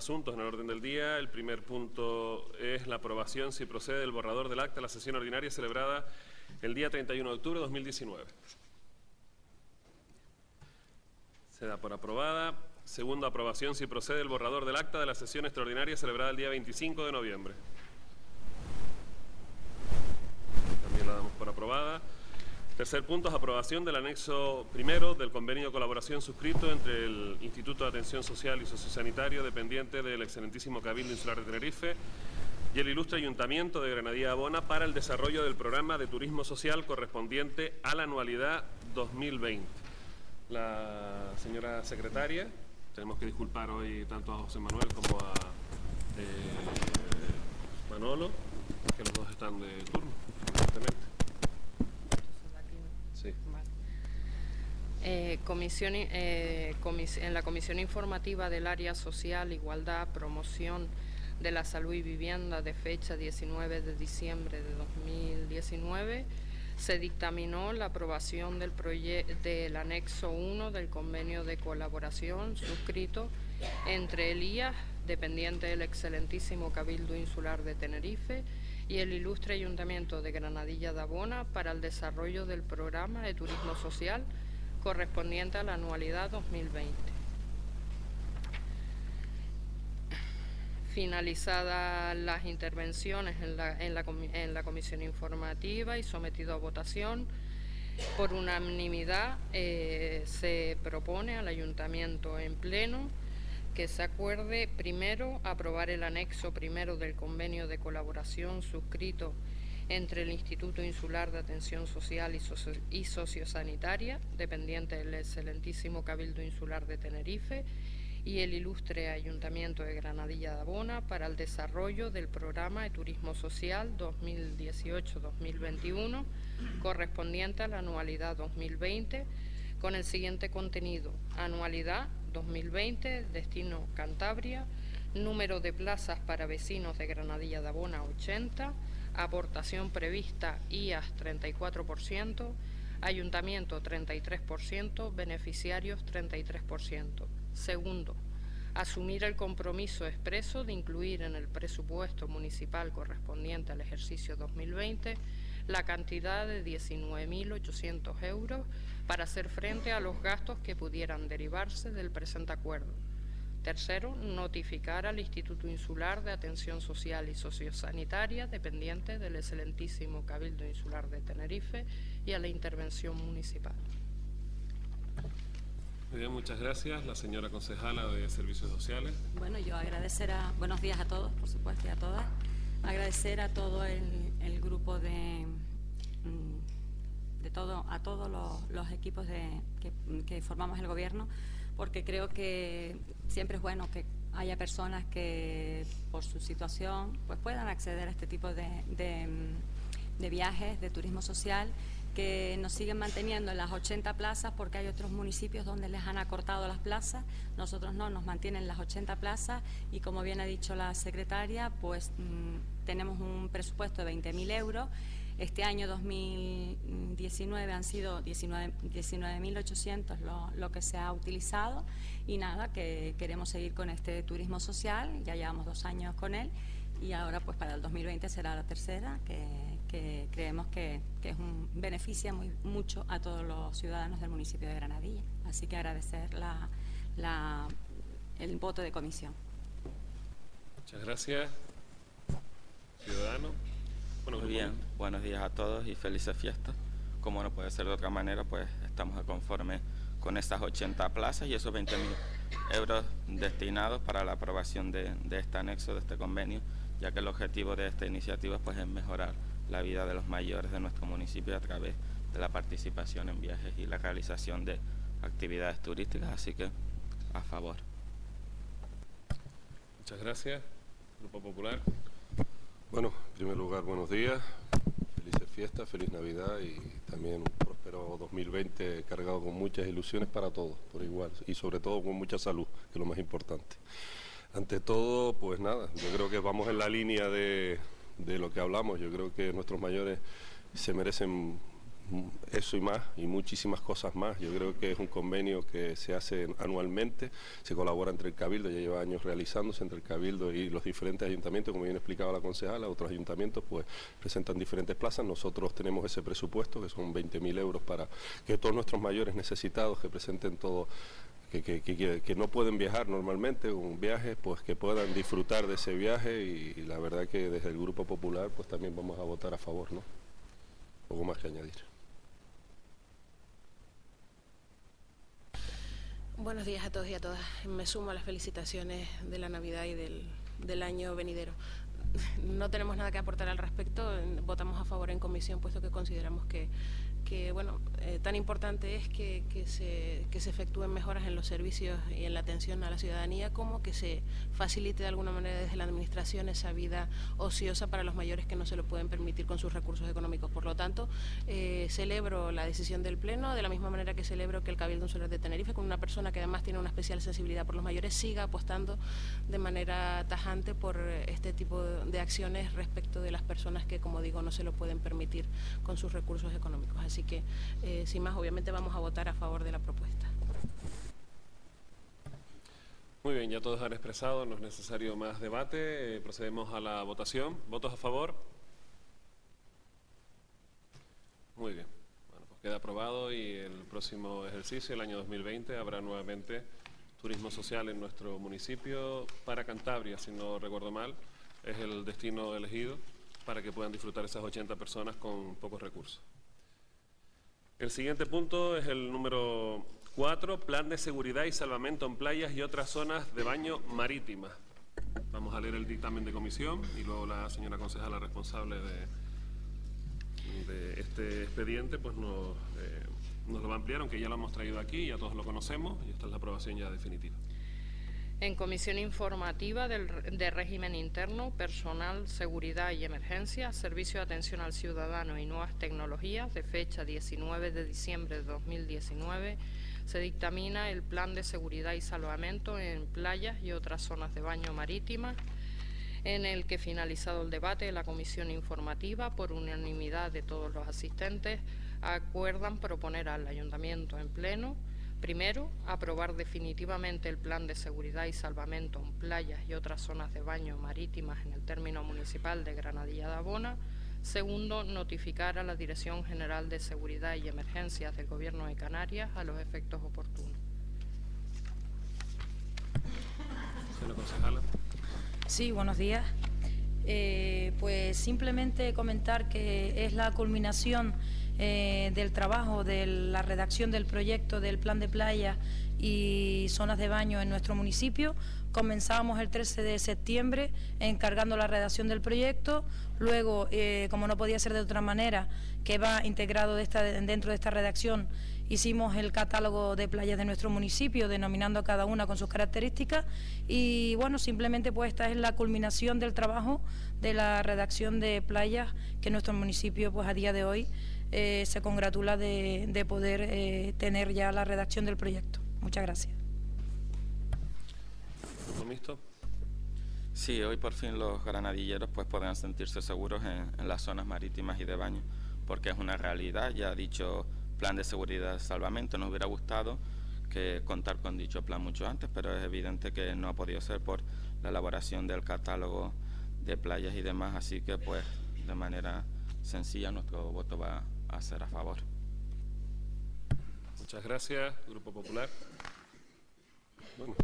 asuntos en el orden del día. El primer punto es la aprobación, si procede, del borrador del acta de la sesión ordinaria celebrada el día 31 de octubre de 2019. Se da por aprobada. Segunda aprobación, si procede, el borrador del acta de la sesión extraordinaria celebrada el día 25 de noviembre. También la damos por aprobada. Tercer punto es aprobación del anexo primero del convenio de colaboración suscrito entre el Instituto de Atención Social y Sociosanitario dependiente del excelentísimo Cabildo Insular de Tenerife y el ilustre Ayuntamiento de Granadilla Abona para el desarrollo del programa de turismo social correspondiente a la anualidad 2020. La señora secretaria, tenemos que disculpar hoy tanto a José Manuel como a eh, Manolo, que los dos están de turno, evidentemente. Sí. Eh, comisión, eh, comis- en la Comisión Informativa del Área Social, Igualdad, Promoción de la Salud y Vivienda de fecha 19 de diciembre de 2019, se dictaminó la aprobación del, del anexo 1 del convenio de colaboración suscrito entre el IAS, dependiente del excelentísimo Cabildo Insular de Tenerife, y el ilustre Ayuntamiento de Granadilla de Abona para el desarrollo del programa de turismo social correspondiente a la anualidad 2020. Finalizadas las intervenciones en la, en la comisión informativa y sometido a votación, por unanimidad eh, se propone al ayuntamiento en pleno que se acuerde primero aprobar el anexo primero del convenio de colaboración suscrito entre el Instituto Insular de Atención Social y, Socio- Sociosanitaria, dependiente del excelentísimo Cabildo Insular de Tenerife, y el ilustre Ayuntamiento de Granadilla de Abona para el desarrollo del programa de turismo social 2018-2021 correspondiente a la anualidad 2020 con el siguiente contenido. Anualidad 2020, destino Cantabria, número de plazas para vecinos de Granadilla de Abona 80, aportación prevista IAS 34%, ayuntamiento 33%, beneficiarios 33%. Segundo, asumir el compromiso expreso de incluir en el presupuesto municipal correspondiente al ejercicio 2020 la cantidad de 19.800 euros para hacer frente a los gastos que pudieran derivarse del presente acuerdo. Tercero, notificar al Instituto Insular de Atención Social y Sociosanitaria, dependiente del excelentísimo Cabildo Insular de Tenerife, y a la intervención municipal. Muy bien, muchas gracias. La señora concejala de Servicios Sociales. Bueno, yo agradecer a, buenos días a todos, por supuesto, y a todas. Agradecer a todo el, el grupo de, mm, de todo, a todos los, los equipos de, que, que formamos el gobierno, porque creo que siempre es bueno que haya personas que por su situación pues puedan acceder a este tipo de, de, viajes, de turismo social que nos siguen manteniendo en las 80 plazas porque hay otros municipios donde les han acortado las plazas, nosotros no, nos mantienen las 80 plazas y como bien ha dicho la secretaria, pues mm, tenemos un presupuesto de 20.000 euros. Este año 2019 han sido 19 19.800 lo, que se ha utilizado y nada, que queremos seguir con este turismo social, ya llevamos dos años con él y ahora pues para el 2020 será la tercera, que, creemos que, beneficia muy, mucho a todos los ciudadanos del municipio de Granadilla. Así que agradecer el voto de comisión. Muchas gracias. Ciudadano. Bueno, Muy grupo- bien, buenos días a todos y felices fiestas. Como no puede ser de otra manera, pues estamos conforme con estas 80 plazas y esos 20 mil euros destinados para la aprobación de, de este anexo, de este convenio, ya que el objetivo de esta iniciativa pues, es mejorar la vida de los mayores de nuestro municipio a través de la participación en viajes y la realización de actividades turísticas, así que a favor. Muchas gracias. Grupo Popular. Bueno, en primer lugar, buenos días, felices fiestas, feliz Navidad y también un próspero 2020 cargado con muchas ilusiones para todos, por igual, y sobre todo con mucha salud, que es lo más importante. Ante todo, pues nada, yo creo que vamos en la línea de, de lo que hablamos, yo creo que nuestros mayores se merecen eso y más, y muchísimas cosas más. Yo creo que es un convenio que se hace anualmente, se colabora entre el Cabildo, ya lleva años realizándose entre el Cabildo y los diferentes ayuntamientos, como bien explicaba la concejala, otros ayuntamientos pues presentan diferentes plazas, nosotros tenemos ese presupuesto que son 20.000 euros para que todos nuestros mayores necesitados que presenten todo que, no pueden viajar normalmente, un viaje, pues que puedan disfrutar de ese viaje y, y, la verdad que desde el Grupo Popular pues también vamos a votar a favor, ¿no? Poco más que añadir. Buenos días a todos y a todas. Me sumo a las felicitaciones de la Navidad y del, del año venidero. No tenemos nada que aportar al respecto. Votamos a favor en comisión, puesto que consideramos que que bueno, eh, tan importante es que, se, que, se, efectúen mejoras en los servicios y en la atención a la ciudadanía, como que se facilite de alguna manera desde la Administración esa vida ociosa para los mayores que no se lo pueden permitir con sus recursos económicos. Por lo tanto, eh, celebro la decisión del Pleno, de la misma manera que celebro que el Cabildo Insular de Tenerife, con una persona que además tiene una especial sensibilidad por los mayores, siga apostando de manera tajante por este tipo de acciones respecto de las personas que, como digo, no se lo pueden permitir con sus recursos económicos. Así que, eh, sin más, obviamente vamos a votar a favor de la propuesta. Muy bien, ya todos han expresado, no es necesario más debate. Eh, procedemos a la votación. ¿Votos a favor? Muy bien. Bueno, pues queda aprobado y el próximo ejercicio, el año 2020, habrá nuevamente turismo social en nuestro municipio para Cantabria, si no recuerdo mal. Es el destino elegido para que puedan disfrutar esas 80 personas con pocos recursos. El siguiente punto es el número 4, Plan de Seguridad y Salvamento en playas y otras zonas de baño marítimas. Vamos a leer el dictamen de comisión y luego la señora concejala responsable de, este expediente pues nos, eh, nos lo va a ampliar, aunque ya lo hemos traído aquí, ya todos lo conocemos y esta es la aprobación ya definitiva en Comisión Informativa de Régimen Interno, Personal, Seguridad y Emergencia, Servicio de Atención al Ciudadano y Nuevas Tecnologías, de fecha 19 de diciembre de 2019, se dictamina el Plan de Seguridad y Salvamento en playas y otras zonas de baño marítima, en el que finalizado el debate de la Comisión Informativa, por unanimidad de todos los asistentes, acuerdan proponer al Ayuntamiento en pleno Primero, aprobar definitivamente el plan de seguridad y salvamento en playas y otras zonas de baño marítimas en el término municipal de Granadilla de Abona. Segundo, notificar a la Dirección General de Seguridad y Emergencias del Gobierno de Canarias a los efectos oportunos. Sí, buenos días. Eh, pues simplemente comentar que es la culminación eh, del trabajo de la redacción del proyecto del plan de playa y zonas de baño en nuestro municipio. Comenzamos el 13 de septiembre encargando la redacción del proyecto, luego, eh, como no podía ser de otra manera, que va integrado dentro de esta redacción, hicimos el catálogo de playas de nuestro municipio, denominando a cada una con sus características y bueno, simplemente pues esta es la culminación del trabajo de la redacción de playas que nuestro municipio pues a día de hoy eh, se congratula de, poder eh, tener ya la redacción del proyecto. Muchas gracias. Sí, hoy por fin los granadilleros pues podrán sentirse seguros en, las zonas marítimas y de baño, porque es una realidad, ya ha dicho plan de seguridad y salvamento, nos hubiera gustado que contar con dicho plan mucho antes, pero es evidente que no ha podido ser por la elaboración del catálogo de playas y demás, así que pues de manera sencilla nuestro voto va a ser a favor. Muchas gracias, Grupo Popular. Bueno,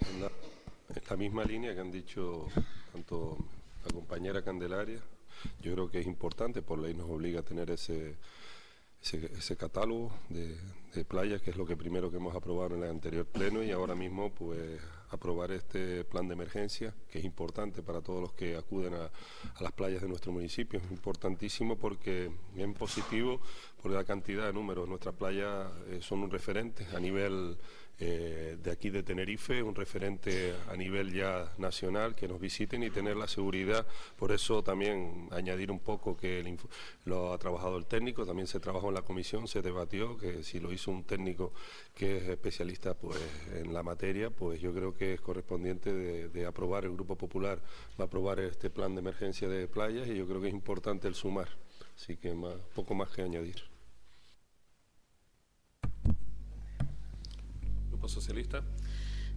en la, misma línea que han dicho tanto la compañera Candelaria, yo creo que es importante, por ley nos obliga a tener ese, ese, catálogo de, de playas, que es lo que primero que hemos aprobado en el anterior pleno y ahora mismo pues aprobar este plan de emergencia, que es importante para todos los que acuden a, las playas de nuestro municipio. Es importantísimo porque es positivo por la cantidad de números. Nuestras playas eh, son un referente a nivel eh, de aquí de Tenerife, un referente a nivel ya nacional, que nos visiten y tener la seguridad. Por eso también añadir un poco que lo ha trabajado el técnico, también se trabajó en la comisión, se debatió que si lo hizo un técnico que es especialista pues, en la materia, pues yo creo que es correspondiente de, aprobar, el Grupo Popular va a aprobar este plan de emergencia de playas y yo creo que es importante el sumar. Así que más, poco más que añadir. Socialista.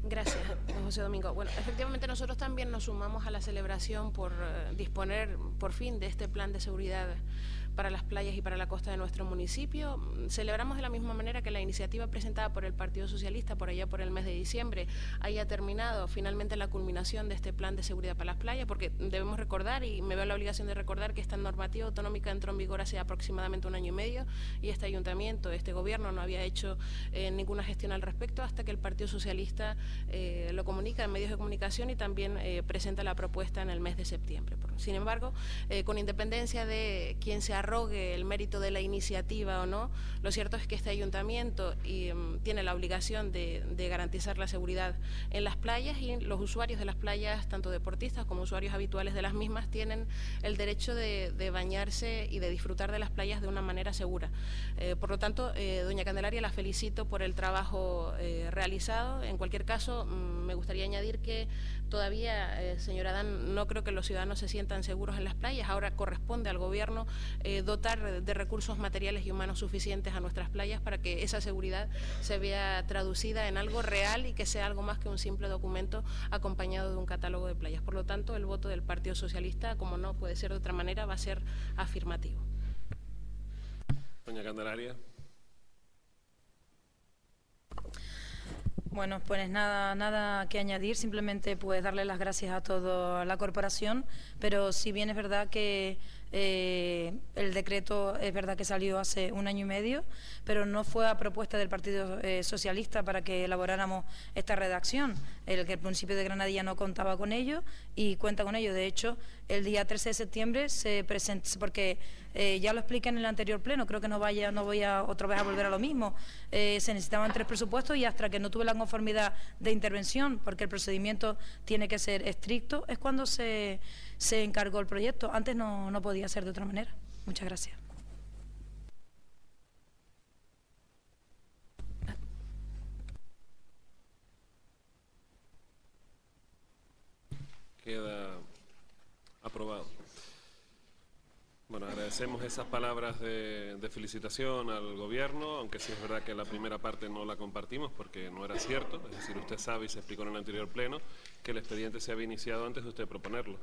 Gracias, José Domingo. Bueno, efectivamente nosotros también nos sumamos a la celebración por eh, disponer por fin de este plan de seguridad para las playas y para la costa de nuestro municipio. Celebramos de la misma manera que la iniciativa presentada por el Partido Socialista por allá por el mes de diciembre haya terminado finalmente la culminación de este plan de seguridad para las playas, porque debemos recordar, y me veo la obligación de recordar, que esta normativa autonómica entró en vigor hace aproximadamente un año y medio y este ayuntamiento, este gobierno no había hecho eh, ninguna gestión al respecto hasta que el Partido Socialista eh, lo comunica en medios de comunicación y también eh, presenta la propuesta en el mes de septiembre. Sin embargo, con independencia de quién se ha arrogue el mérito de la iniciativa o no, lo cierto es que este ayuntamiento mm, tiene la obligación de, garantizar la seguridad en las playas y los usuarios de las playas, tanto deportistas como usuarios habituales de las mismas, tienen el derecho de, bañarse y de disfrutar de las playas de una manera segura. Eh, por lo tanto, eh, doña Candelaria, la felicito por el trabajo eh, realizado. En cualquier caso, mm, me gustaría añadir que todavía, señora Dan, no creo que los ciudadanos se sientan seguros en las playas. Ahora corresponde al gobierno dotar de recursos materiales y humanos suficientes a nuestras playas para que esa seguridad se vea traducida en algo real y que sea algo más que un simple documento acompañado de un catálogo de playas. Por lo tanto, el voto del Partido Socialista, como no puede ser de otra manera, va a ser afirmativo. Doña Candelaria. Bueno, pues nada, nada que añadir, simplemente pues darle las gracias a toda la corporación, pero si bien es verdad que eh, el decreto es verdad que salió hace un año y medio, pero no fue a propuesta del Partido eh, Socialista para que elaboráramos esta redacción. El que el municipio de Granadilla no contaba con ello y cuenta con ello. De hecho, el día 13 de septiembre se presenta, porque eh, ya lo expliqué en el anterior pleno, creo que no vaya, no voy a otra vez a volver a lo mismo. se necesitaban tres presupuestos y hasta que no tuve la conformidad de intervención, porque el procedimiento tiene que ser estricto, es cuando se se encargó el proyecto. Antes no, no podía ser de otra manera. Muchas gracias. Queda aprobado. Bueno, agradecemos esas palabras de, felicitación al gobierno, aunque sí es verdad que la primera parte no la compartimos porque no era cierto, es decir, usted sabe y se explicó en el anterior pleno que el expediente se había iniciado antes de usted proponerlo,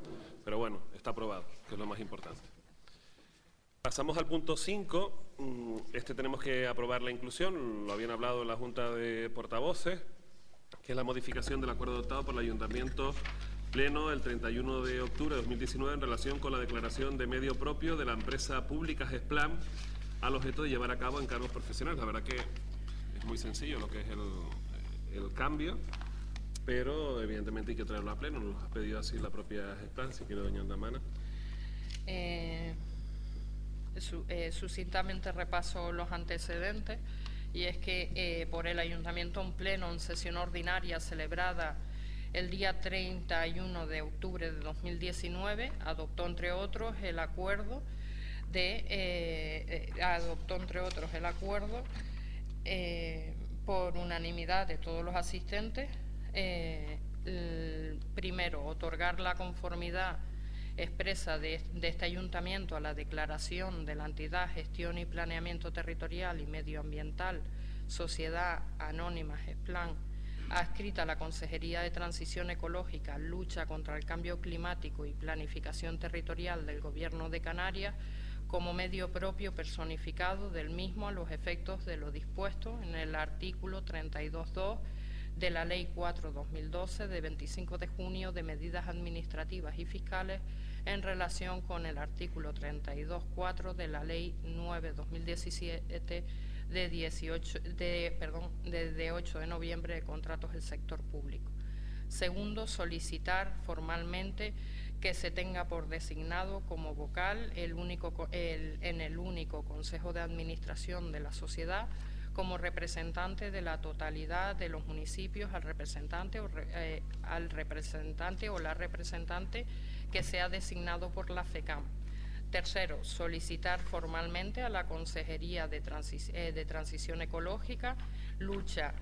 pero bueno, está aprobado, que es lo más importante. Pasamos al punto 5, mm, este tenemos que aprobar la inclusión, lo habían hablado en la Junta de Portavoces, que es la modificación del acuerdo adoptado por el Ayuntamiento Pleno el 31 de octubre de 2019 en relación con la declaración de medio propio de la empresa pública GESPLAN al objeto de llevar a cabo encargos profesionales. La verdad que es muy sencillo lo que es el, cambio, pero evidentemente hay que traerlo a pleno. Nos ha pedido así la propia GESPLAN, si quiere doña Andamana. Eh, eh, sucintamente repaso los antecedentes y es que eh, por el Ayuntamiento en pleno en sesión ordinaria celebrada el día 31 de octubre de 2019 adoptó entre otros el acuerdo de eh, eh, adoptó entre otros el acuerdo eh, por unanimidad de todos los asistentes primero otorgar la conformidad expresa de, de, este ayuntamiento a la declaración de la entidad gestión y planeamiento territorial y medioambiental Sociedad Anónima GESPLAN adscrita a la Consejería de Transición Ecológica, Lucha contra el Cambio Climático y Planificación Territorial del Gobierno de Canarias como medio propio personificado del mismo a los efectos de lo dispuesto en el artículo 32.2 de la Ley 4-2012 de 25 de junio de medidas administrativas y fiscales en relación con el artículo 32.4 de la Ley 9-2017 de, 18, de, perdón, de 8 de noviembre de contratos del sector público. Segundo, solicitar formalmente que se tenga por designado como vocal el único, el, en el único Consejo de Administración de la sociedad como representante de la totalidad de los municipios al representante o, eh, al representante o la representante que sea designado por la FECAM Tercero, solicitar formalmente a la Consejería de, eh, de, Transición Ecológica, lucha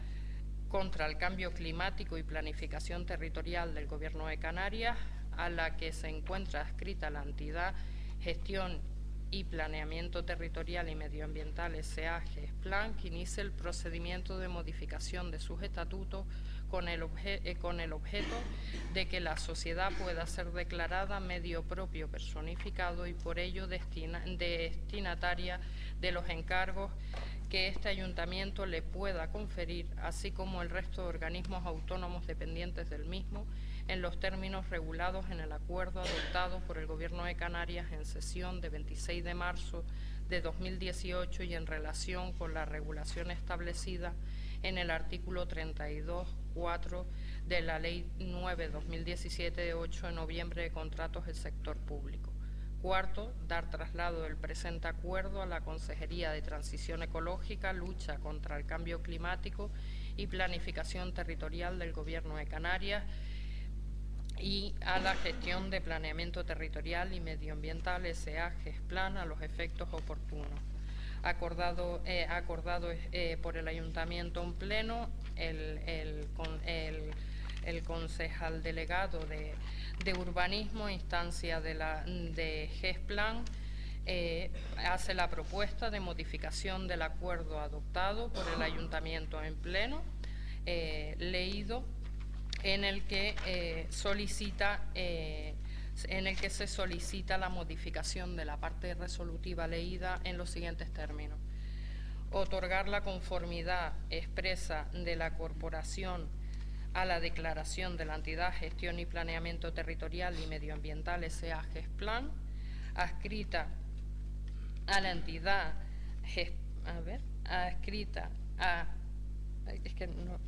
contra el cambio climático y planificación territorial del Gobierno de Canarias, a la que se encuentra adscrita la entidad Gestión y Planeamiento Territorial y Medioambiental S.A. Plan que inicie el procedimiento de modificación de sus estatutos con el, eh, con el objeto de que la sociedad pueda ser declarada medio propio personificado y por ello destinataria de los encargos que este ayuntamiento le pueda conferir, así como el resto de organismos autónomos dependientes del mismo, en los términos regulados en el acuerdo adoptado por el Gobierno de Canarias en sesión de 26 de marzo de 2018 y en relación con la regulación establecida en el artículo 32.4 de la Ley 9-2017 de 8 de noviembre de contratos del sector público. Cuarto, dar traslado del presente acuerdo a la Consejería de Transición Ecológica, Lucha contra el Cambio Climático y Planificación Territorial del Gobierno de Canarias y a la Gestión de Planeamiento Territorial y Medioambiental SA GESPLAN a los efectos oportunos. Acordado, eh, acordado eh, por el Ayuntamiento en pleno, el, el, el concejal delegado de de Urbanismo, instancia de, la, de GESPLAN, eh, hace la propuesta de modificación del acuerdo adoptado por el Ayuntamiento en pleno, leído, en el que solicita en el que se solicita la modificación de la parte resolutiva leída en los siguientes términos. Otorgar la conformidad expresa de la corporación a la declaración de la entidad Gestión y Planeamiento Territorial y Medioambiental S.A. GESPLAN, adscrita a la entidad, a ver, adscrita a, es que no,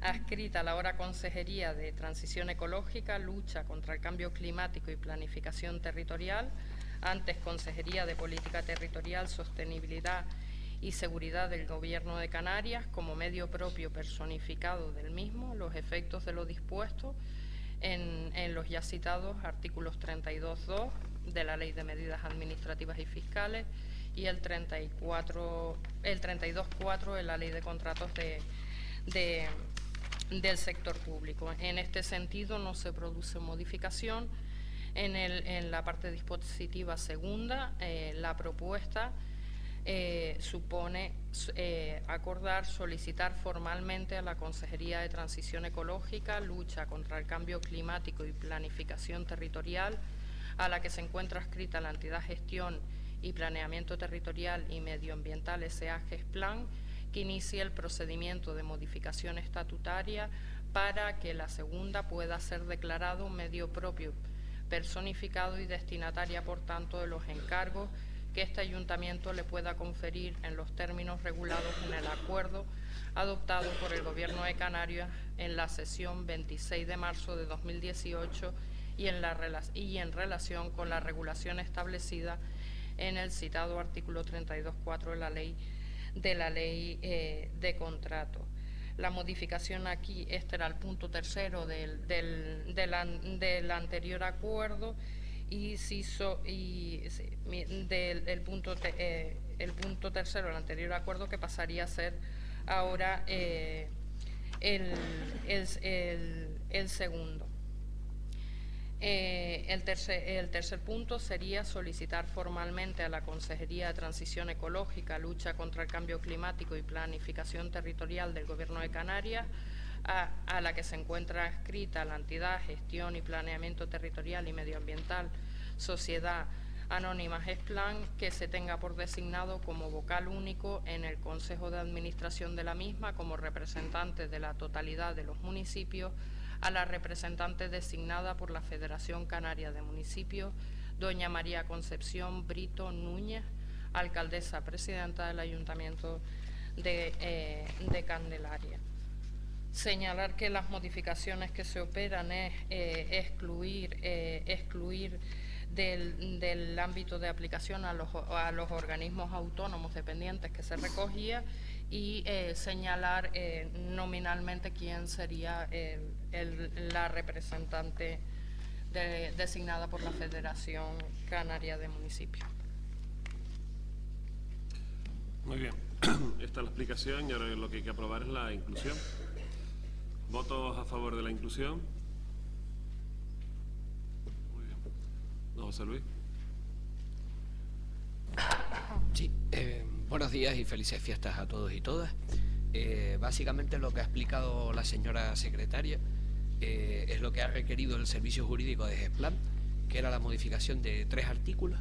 adscrita a la ahora Consejería de Transición Ecológica, Lucha contra el Cambio Climático y Planificación Territorial, antes Consejería de Política Territorial, Sostenibilidad y seguridad del Gobierno de Canarias como medio propio personificado del mismo los efectos de lo dispuesto en, los ya citados artículos 32.2 de la Ley de Medidas Administrativas y Fiscales y el 34, el 32.4 de la Ley de Contratos de, del sector público. En este sentido no se produce modificación. En, la parte dispositiva segunda, eh, la propuesta eh, supone eh, acordar solicitar formalmente a la Consejería de Transición Ecológica, Lucha contra el Cambio Climático y Planificación Territorial, a la que se encuentra escrita la entidad Gestión y Planeamiento Territorial y Medioambiental S.A. Plan, que inicie el procedimiento de modificación estatutaria para que la segunda pueda ser declarado medio propio personificado y destinataria, por tanto, de los encargos que este ayuntamiento le pueda conferir en los términos regulados en el acuerdo adoptado por el Gobierno de Canarias en la sesión 26 de marzo de 2018 y en, y en relación con la regulación establecida en el citado artículo 32.4 de la ley de la ley eh, de contrato. La modificación aquí, este era el punto tercero del, del, del anterior acuerdo y si hizo y del el punto eh, el punto tercero del anterior acuerdo que pasaría a ser ahora eh, el, el, segundo. Eh, el, tercer, punto sería solicitar formalmente a la Consejería de Transición Ecológica, Lucha contra el Cambio Climático y Planificación Territorial del Gobierno de Canarias a, la que se encuentra escrita la entidad Gestión y Planeamiento Territorial y Medioambiental Sociedad Anónima GESPLAN, que se tenga por designado como vocal único en el Consejo de Administración de la misma como representante de la totalidad de los municipios a la representante designada por la Federación Canaria de Municipios, doña María Concepción Brito Núñez, alcaldesa presidenta del Ayuntamiento de, eh, Candelaria. Señalar que las modificaciones que se operan es eh, excluir, eh, excluir del, ámbito de aplicación a los, a los, organismos autónomos dependientes que se recogía y eh, señalar nominalmente quién sería la representante designada por la Federación Canaria de Municipios. Muy bien, esta es la explicación y ahora lo que hay que aprobar es la inclusión. ¿Votos a favor de la inclusión? Muy bien. Don José Luis. Sí, eh, buenos días y felices fiestas a todos y todas. Eh, básicamente lo que ha explicado la señora secretaria eh, es lo que ha requerido el servicio jurídico de GESPLAN, que era la modificación de tres artículos,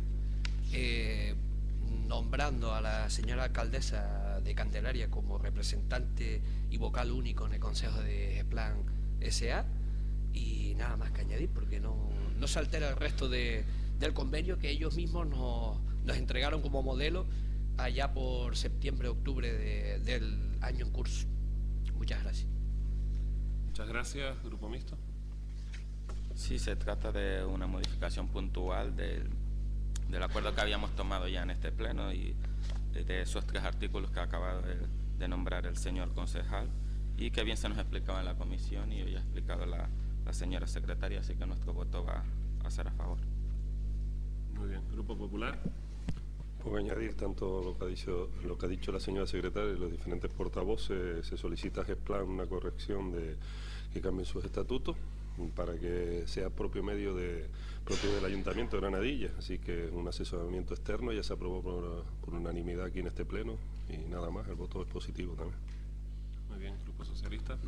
nombrando a la señora alcaldesa de Candelaria como representante y vocal único en el Consejo de GESPLAN SA y nada más que añadir porque no, no se altera el resto de, del convenio que ellos mismos nos entregaron como modelo allá por septiembre, octubre del año en curso. Muchas gracias. Muchas gracias, Grupo Mixto. Sí, se trata de una modificación puntual del, del acuerdo que habíamos tomado ya en este pleno y de esos tres artículos que ha acabado de, de nombrar el señor concejal y que bien se nos explicaba en la comisión y hoy ha explicado la, la señora secretaria, así que nuestro voto va a ser a favor. Muy bien. Grupo Popular. Puedo añadir tanto lo que ha dicho, lo que ha dicho la señora secretaria y los diferentes portavoces. Se solicita a GESPLAN una corrección de que cambien sus estatutos para que sea propio medio de propio del Ayuntamiento de Granadilla. Así que un asesoramiento externo ya se aprobó por, por unanimidad aquí en este pleno y nada más, el voto es positivo también. Muy bien, Grupo Socialista.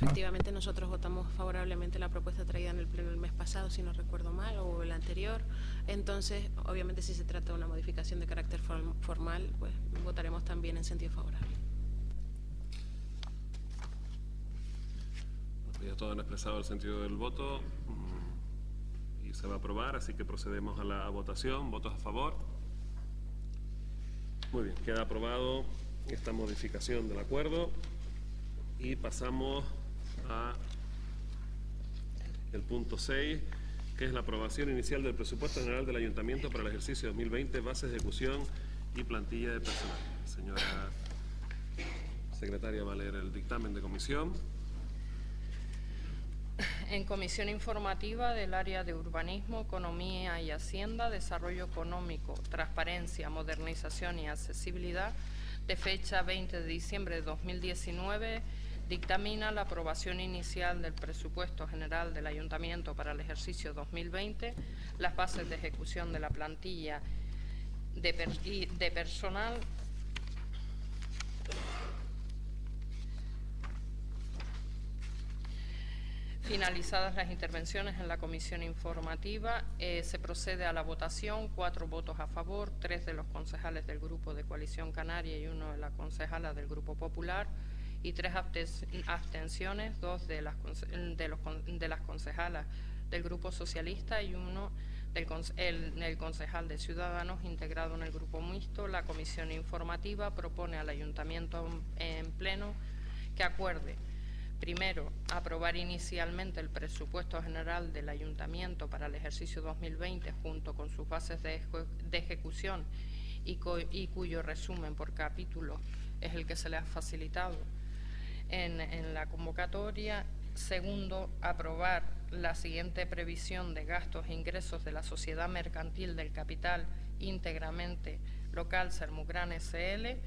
Efectivamente, nosotros votamos favorablemente la propuesta traída en el pleno el mes pasado, si no recuerdo mal, o el anterior. Entonces, obviamente, si se trata de una modificación de carácter form formal, pues votaremos también en sentido favorable. Ya todos han expresado el sentido del voto y se va a aprobar, así que procedemos a la votación. ¿Votos a favor? Muy bien, queda aprobado esta modificación del acuerdo y pasamos a el punto 6, que es la aprobación inicial del presupuesto general del Ayuntamiento para el ejercicio 2020, base de ejecución y plantilla de personal. Señora secretaria va a leer el dictamen de comisión. En comisión informativa del área de urbanismo, economía y hacienda, desarrollo económico, transparencia, modernización y accesibilidad, de fecha 20 de diciembre de 2019, dictamina la aprobación inicial del presupuesto general del Ayuntamiento para el ejercicio 2020, las bases de ejecución de la plantilla de, personal. Finalizadas las intervenciones en la comisión informativa, eh, se procede a la votación, cuatro votos a favor, tres de los concejales del Grupo de Coalición Canaria y uno de la concejala del Grupo Popular, y tres abstenciones, dos de las, de, los, de las concejalas del Grupo Socialista y uno del el, concejal de Ciudadanos integrado en el Grupo Mixto. La comisión informativa propone al Ayuntamiento en pleno que acuerde Primero, aprobar inicialmente el presupuesto general del Ayuntamiento para el ejercicio 2020 junto con sus bases de, de ejecución y, y, cuyo resumen por capítulo es el que se le ha facilitado en, la convocatoria. Segundo, aprobar la siguiente previsión de gastos e ingresos de la Sociedad Mercantil del Capital íntegramente local Sermugran SL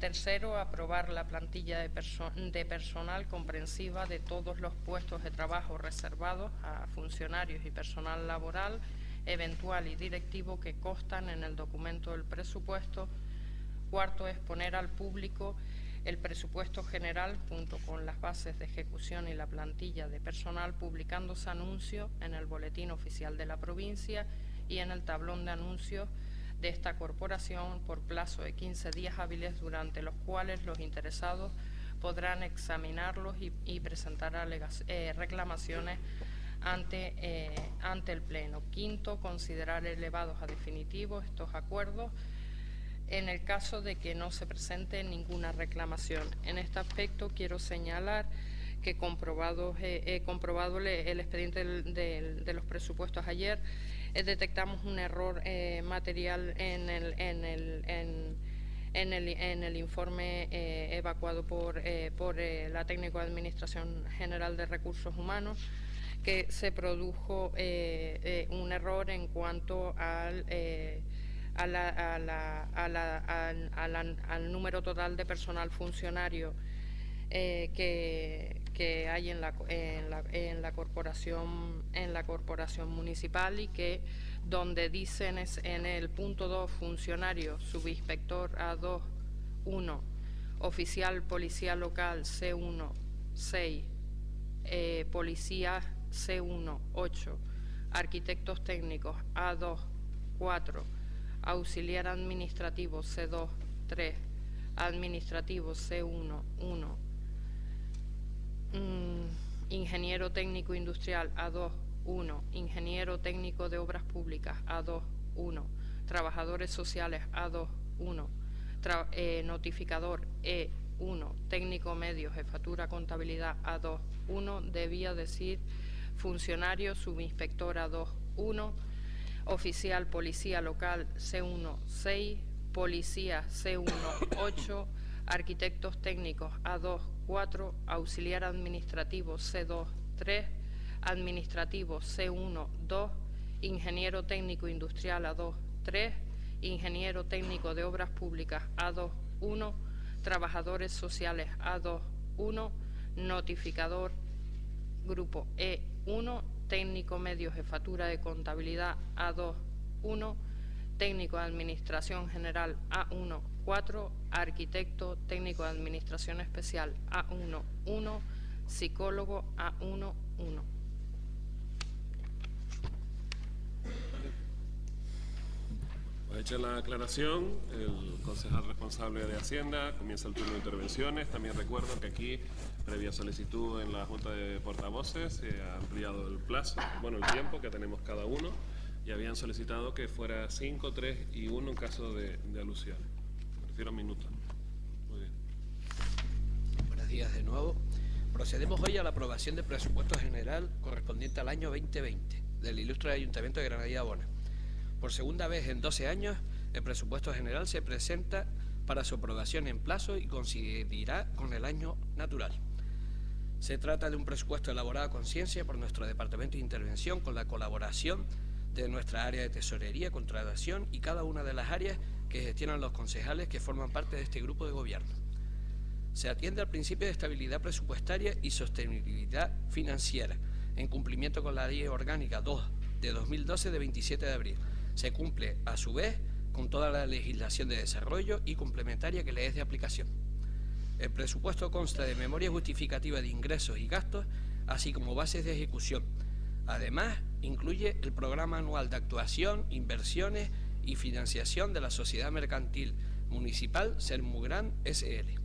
Tercero, aprobar la plantilla de, perso de, personal comprensiva de todos los puestos de trabajo reservados a funcionarios y personal laboral, eventual y directivo que constan en el documento del presupuesto. Cuarto, exponer al público el presupuesto general junto con las bases de ejecución y la plantilla de personal publicándose anuncio en el boletín oficial de la provincia y en el tablón de anuncios de esta corporación por plazo de 15 días hábiles durante los cuales los interesados podrán examinarlos y, presentar eh, reclamaciones ante, eh, ante el Pleno. Quinto, considerar elevados a definitivos estos acuerdos en el caso de que no se presente ninguna reclamación. En este aspecto quiero señalar que comprobado, eh, he comprobado el expediente de los presupuestos ayer, eh, detectamos un error eh, material en el, informe eh, evacuado por, por la Técnico de Administración General de Recursos Humanos que se produjo un error en cuanto al, a la, a la, a la, al número total de personal funcionario eh, que, que, hay en la, en en, la, corporación en la corporación municipal y que donde dicen es en el punto 2 funcionario subinspector A2 1 oficial policía local C1 6 eh, policía C1 8 arquitectos técnicos A2 4 auxiliar administrativo C2 3 administrativo C1 1 mm, ingeniero técnico industrial A2 1 ingeniero técnico de obras públicas A2 1 trabajadores sociales A2 1 eh, notificador E1 técnico medio jefatura contabilidad A2 1 debía decir funcionario subinspector A2 1 oficial policía local C1 6 policía C1 8 arquitectos técnicos A2 4 auxiliar administrativo C2 3 administrativo C1 2 ingeniero técnico industrial A2 3 ingeniero técnico de obras públicas A2 1 trabajadores sociales A2 1 notificador grupo E1 técnico medio jefatura de contabilidad A2 1 técnico de administración general A1 4 arquitecto técnico de administración especial A1 1 psicólogo A1 1 Pues hecha la aclaración, el concejal responsable de Hacienda comienza el turno de intervenciones. También recuerdo que aquí, previa solicitud en la Junta de Portavoces, se ha ampliado el plazo, bueno, el tiempo que tenemos cada uno y habían solicitado que fuera 5, 3 y 1 en caso de, de alusión. Me refiero a minutos. Muy bien. Buenos días de nuevo. Procedemos hoy a la aprobación del presupuesto general correspondiente al año 2020 del ilustre Ayuntamiento de Granadilla Bona por segunda vez en 12 años, el presupuesto general se presenta para su aprobación en plazo y coincidirá con el año natural. Se trata de un presupuesto elaborado con ciencia por nuestro Departamento de Intervención con la colaboración de nuestra área de tesorería, contratación y cada una de las áreas que gestionan los concejales que forman parte de este grupo de gobierno. Se atiende al principio de estabilidad presupuestaria y sostenibilidad financiera, en cumplimiento con la Ley Orgánica 2 de 2012 de 27 de abril, se cumple a su vez con toda la legislación de desarrollo y complementaria que le es de aplicación. El presupuesto consta de memoria justificativa de ingresos y gastos, así como bases de ejecución. Además, incluye el programa anual de actuación, inversiones y financiación de la Sociedad Mercantil Municipal Sermugran SL.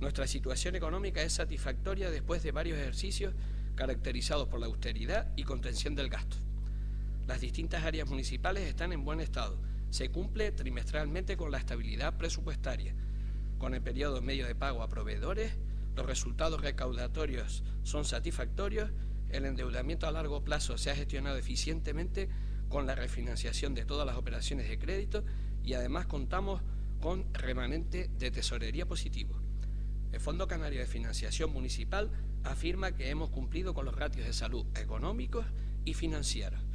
Nuestra situación económica es satisfactoria después de varios ejercicios caracterizados por la austeridad y contención del gasto. Las distintas áreas municipales están en buen estado. Se cumple trimestralmente con la estabilidad presupuestaria. Con el periodo medio de pago a proveedores, los resultados recaudatorios son satisfactorios, el endeudamiento a largo plazo se ha gestionado eficientemente con la refinanciación de todas las operaciones de crédito y además contamos con remanente de tesorería positivo. El Fondo Canario de Financiación Municipal afirma que hemos cumplido con los ratios de salud económicos y financieros.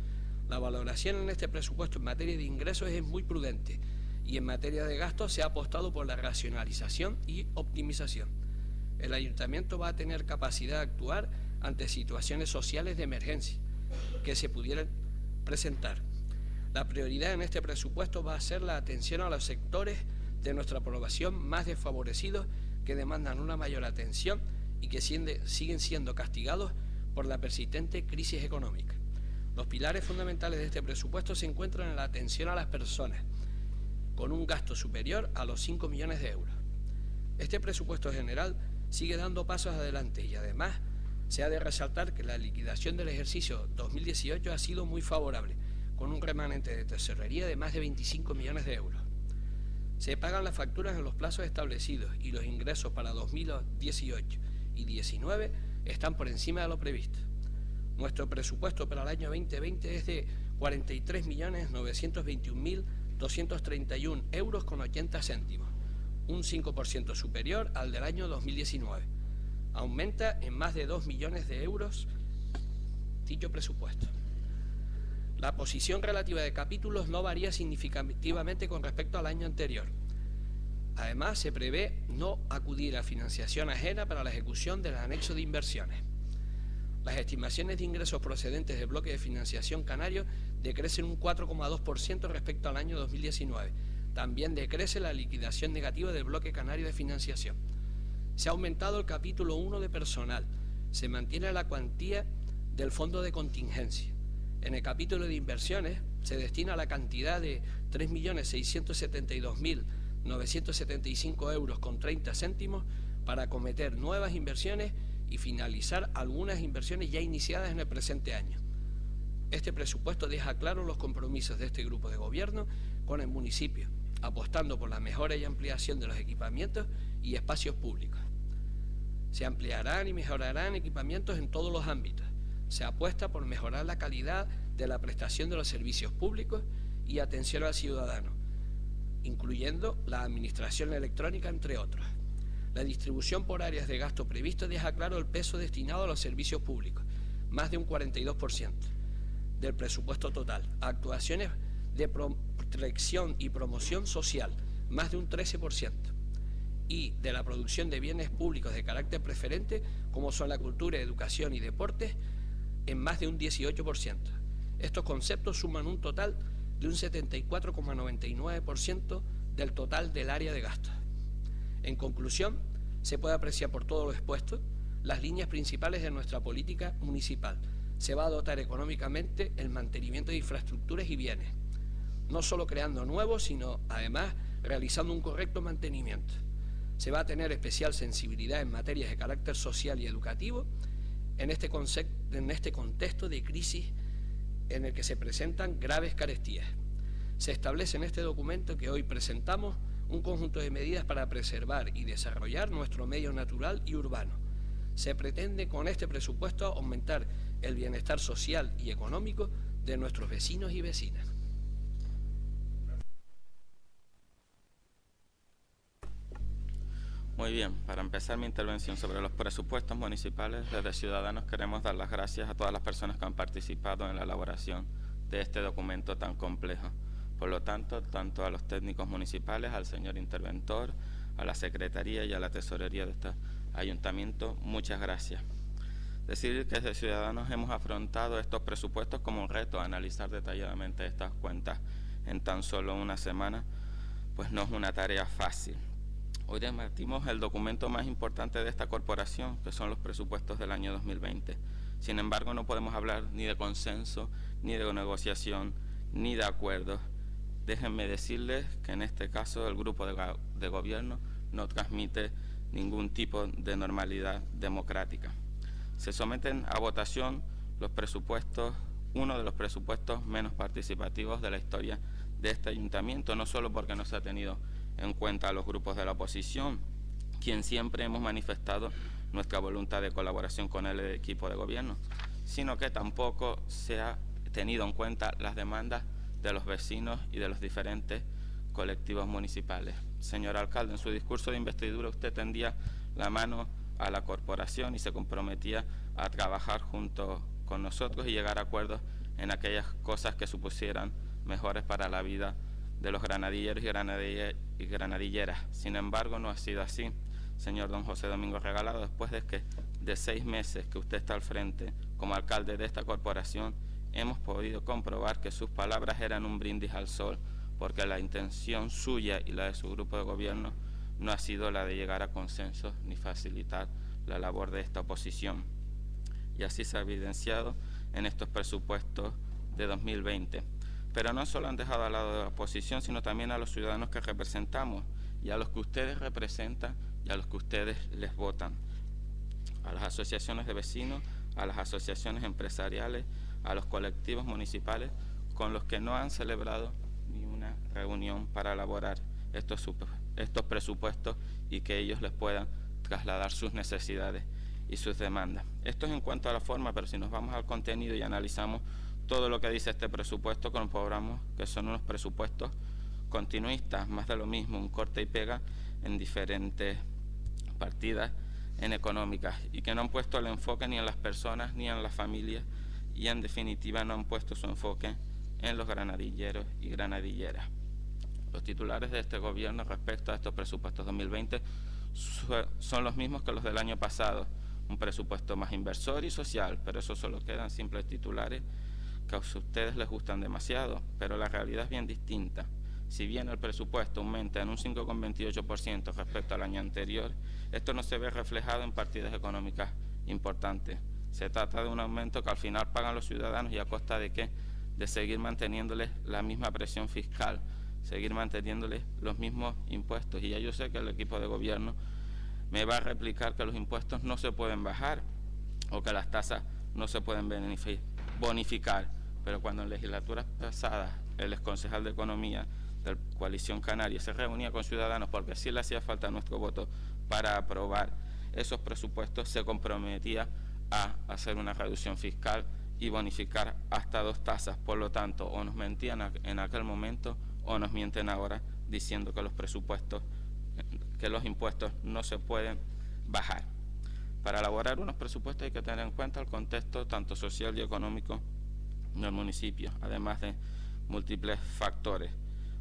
La valoración en este presupuesto en materia de ingresos es muy prudente y en materia de gastos se ha apostado por la racionalización y optimización. El ayuntamiento va a tener capacidad de actuar ante situaciones sociales de emergencia que se pudieran presentar. La prioridad en este presupuesto va a ser la atención a los sectores de nuestra población más desfavorecidos que demandan una mayor atención y que siguen siendo castigados por la persistente crisis económica. Los pilares fundamentales de este presupuesto se encuentran en la atención a las personas, con un gasto superior a los 5 millones de euros. Este presupuesto general sigue dando pasos adelante y además se ha de resaltar que la liquidación del ejercicio 2018 ha sido muy favorable, con un remanente de tesorería de más de 25 millones de euros. Se pagan las facturas en los plazos establecidos y los ingresos para 2018 y 2019 están por encima de lo previsto. Nuestro presupuesto para el año 2020 es de 43.921.231 euros con 80 céntimos, un 5% superior al del año 2019. Aumenta en más de 2 millones de euros dicho presupuesto. La posición relativa de capítulos no varía significativamente con respecto al año anterior. Además, se prevé no acudir a financiación ajena para la ejecución del anexo de inversiones. Las estimaciones de ingresos procedentes del bloque de financiación canario decrecen un 4,2% respecto al año 2019. También decrece la liquidación negativa del bloque canario de financiación. Se ha aumentado el capítulo 1 de personal. Se mantiene la cuantía del fondo de contingencia. En el capítulo de inversiones se destina la cantidad de 3.672.975 euros con 30 céntimos para acometer nuevas inversiones y finalizar algunas inversiones ya iniciadas en el presente año. Este presupuesto deja claros los compromisos de este grupo de gobierno con el municipio, apostando por la mejora y ampliación de los equipamientos y espacios públicos. Se ampliarán y mejorarán equipamientos en todos los ámbitos. Se apuesta por mejorar la calidad de la prestación de los servicios públicos y atención al ciudadano, incluyendo la administración electrónica, entre otros. La distribución por áreas de gasto previsto deja claro el peso destinado a los servicios públicos, más de un 42% del presupuesto total. Actuaciones de protección y promoción social, más de un 13%. Y de la producción de bienes públicos de carácter preferente, como son la cultura, educación y deportes, en más de un 18%. Estos conceptos suman un total de un 74,99% del total del área de gasto. En conclusión, se puede apreciar por todo lo expuesto las líneas principales de nuestra política municipal. Se va a dotar económicamente el mantenimiento de infraestructuras y bienes, no solo creando nuevos, sino además realizando un correcto mantenimiento. Se va a tener especial sensibilidad en materias de carácter social y educativo en este, en este contexto de crisis en el que se presentan graves carestías. Se establece en este documento que hoy presentamos un conjunto de medidas para preservar y desarrollar nuestro medio natural y urbano. Se pretende con este presupuesto aumentar el bienestar social y económico de nuestros vecinos y vecinas. Muy bien, para empezar mi intervención sobre los presupuestos municipales, desde Ciudadanos queremos dar las gracias a todas las personas que han participado en la elaboración de este documento tan complejo. Por lo tanto, tanto a los técnicos municipales, al señor interventor, a la Secretaría y a la Tesorería de este ayuntamiento, muchas gracias. Decir que desde Ciudadanos hemos afrontado estos presupuestos como un reto, analizar detalladamente estas cuentas en tan solo una semana, pues no es una tarea fácil. Hoy debatimos el documento más importante de esta corporación, que son los presupuestos del año 2020. Sin embargo, no podemos hablar ni de consenso, ni de negociación, ni de acuerdos. Déjenme decirles que en este caso el grupo de, gobierno no transmite ningún tipo de normalidad democrática. Se someten a votación los presupuestos, uno de los presupuestos menos participativos de la historia de este ayuntamiento, no solo porque no se ha tenido en cuenta a los grupos de la oposición, quien siempre hemos manifestado nuestra voluntad de colaboración con el equipo de gobierno, sino que tampoco se ha tenido en cuenta las demandas de los vecinos y de los diferentes colectivos municipales. Señor alcalde, en su discurso de investidura usted tendía la mano a la corporación y se comprometía a trabajar junto con nosotros y llegar a acuerdos en aquellas cosas que supusieran mejores para la vida de los granadilleros y, granadilleras. Sin embargo, no ha sido así, señor don José Domingo Regalado, después de que de seis meses que usted está al frente como alcalde de esta corporación, hemos podido comprobar que sus palabras eran un brindis al sol, porque la intención suya y la de su grupo de gobierno no ha sido la de llegar a consensos ni facilitar la labor de esta oposición. Y así se ha evidenciado en estos presupuestos de 2020 pero no solo han dejado al lado de la oposición, sino también a los ciudadanos que representamos y a los que ustedes representan y a los que ustedes les votan, a las asociaciones de vecinos, a las asociaciones empresariales, a los colectivos municipales con los que no han celebrado ni una reunión para elaborar estos, estos presupuestos y que ellos les puedan trasladar sus necesidades y sus demandas. Esto es en cuanto a la forma, pero si nos vamos al contenido y analizamos todo lo que dice este presupuesto, comprobamos que son unos presupuestos continuistas, más de lo mismo, un corte y pega en diferentes partidas en económicas y que no han puesto el enfoque ni en las personas ni en las familias y en definitiva no han puesto su enfoque en los granadilleros y granadilleras. Los titulares de este gobierno respecto a estos presupuestos 2020 son los mismos que los del año pasado. Un presupuesto más inversor y social, pero eso solo quedan simples titulares que a ustedes les gustan demasiado, pero la realidad es bien distinta. Si bien el presupuesto aumenta en un 5,28% respecto al año anterior, esto no se ve reflejado en partidas económicas importantes. Se trata de un aumento que al final pagan los ciudadanos y a costa de qué? De seguir manteniéndoles la misma presión fiscal, seguir manteniéndoles los mismos impuestos. Y ya yo sé que el equipo de gobierno me va a replicar que los impuestos no se pueden bajar o que las tasas no se pueden bonificar. Pero cuando en legislaturas pasadas el exconcejal de Economía de la Coalición Canaria se reunía con ciudadanos porque sí le hacía falta nuestro voto para aprobar esos presupuestos, se comprometía a hacer una reducción fiscal y bonificar hasta dos tasas. Por lo tanto, o nos mentían en aquel momento o nos mienten ahora diciendo que los presupuestos, que los impuestos no se pueden bajar. Para elaborar unos presupuestos hay que tener en cuenta el contexto tanto social y económico del municipio, además de múltiples factores.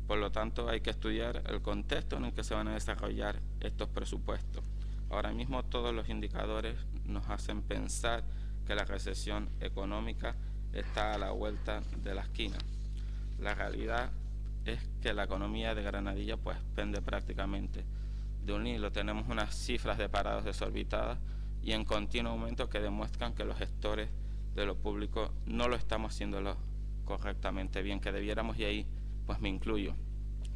Por lo tanto, hay que estudiar el contexto en el que se van a desarrollar estos presupuestos. Ahora mismo todos los indicadores nos hacen pensar que la recesión económica está a la vuelta de la esquina. La realidad es que la economía de Granadilla pues pende prácticamente de un hilo. Tenemos unas cifras de parados desorbitadas y en continuo aumento que demuestran que los gestores de lo público no lo estamos haciendo correctamente bien, que debiéramos y ahí pues me incluyo,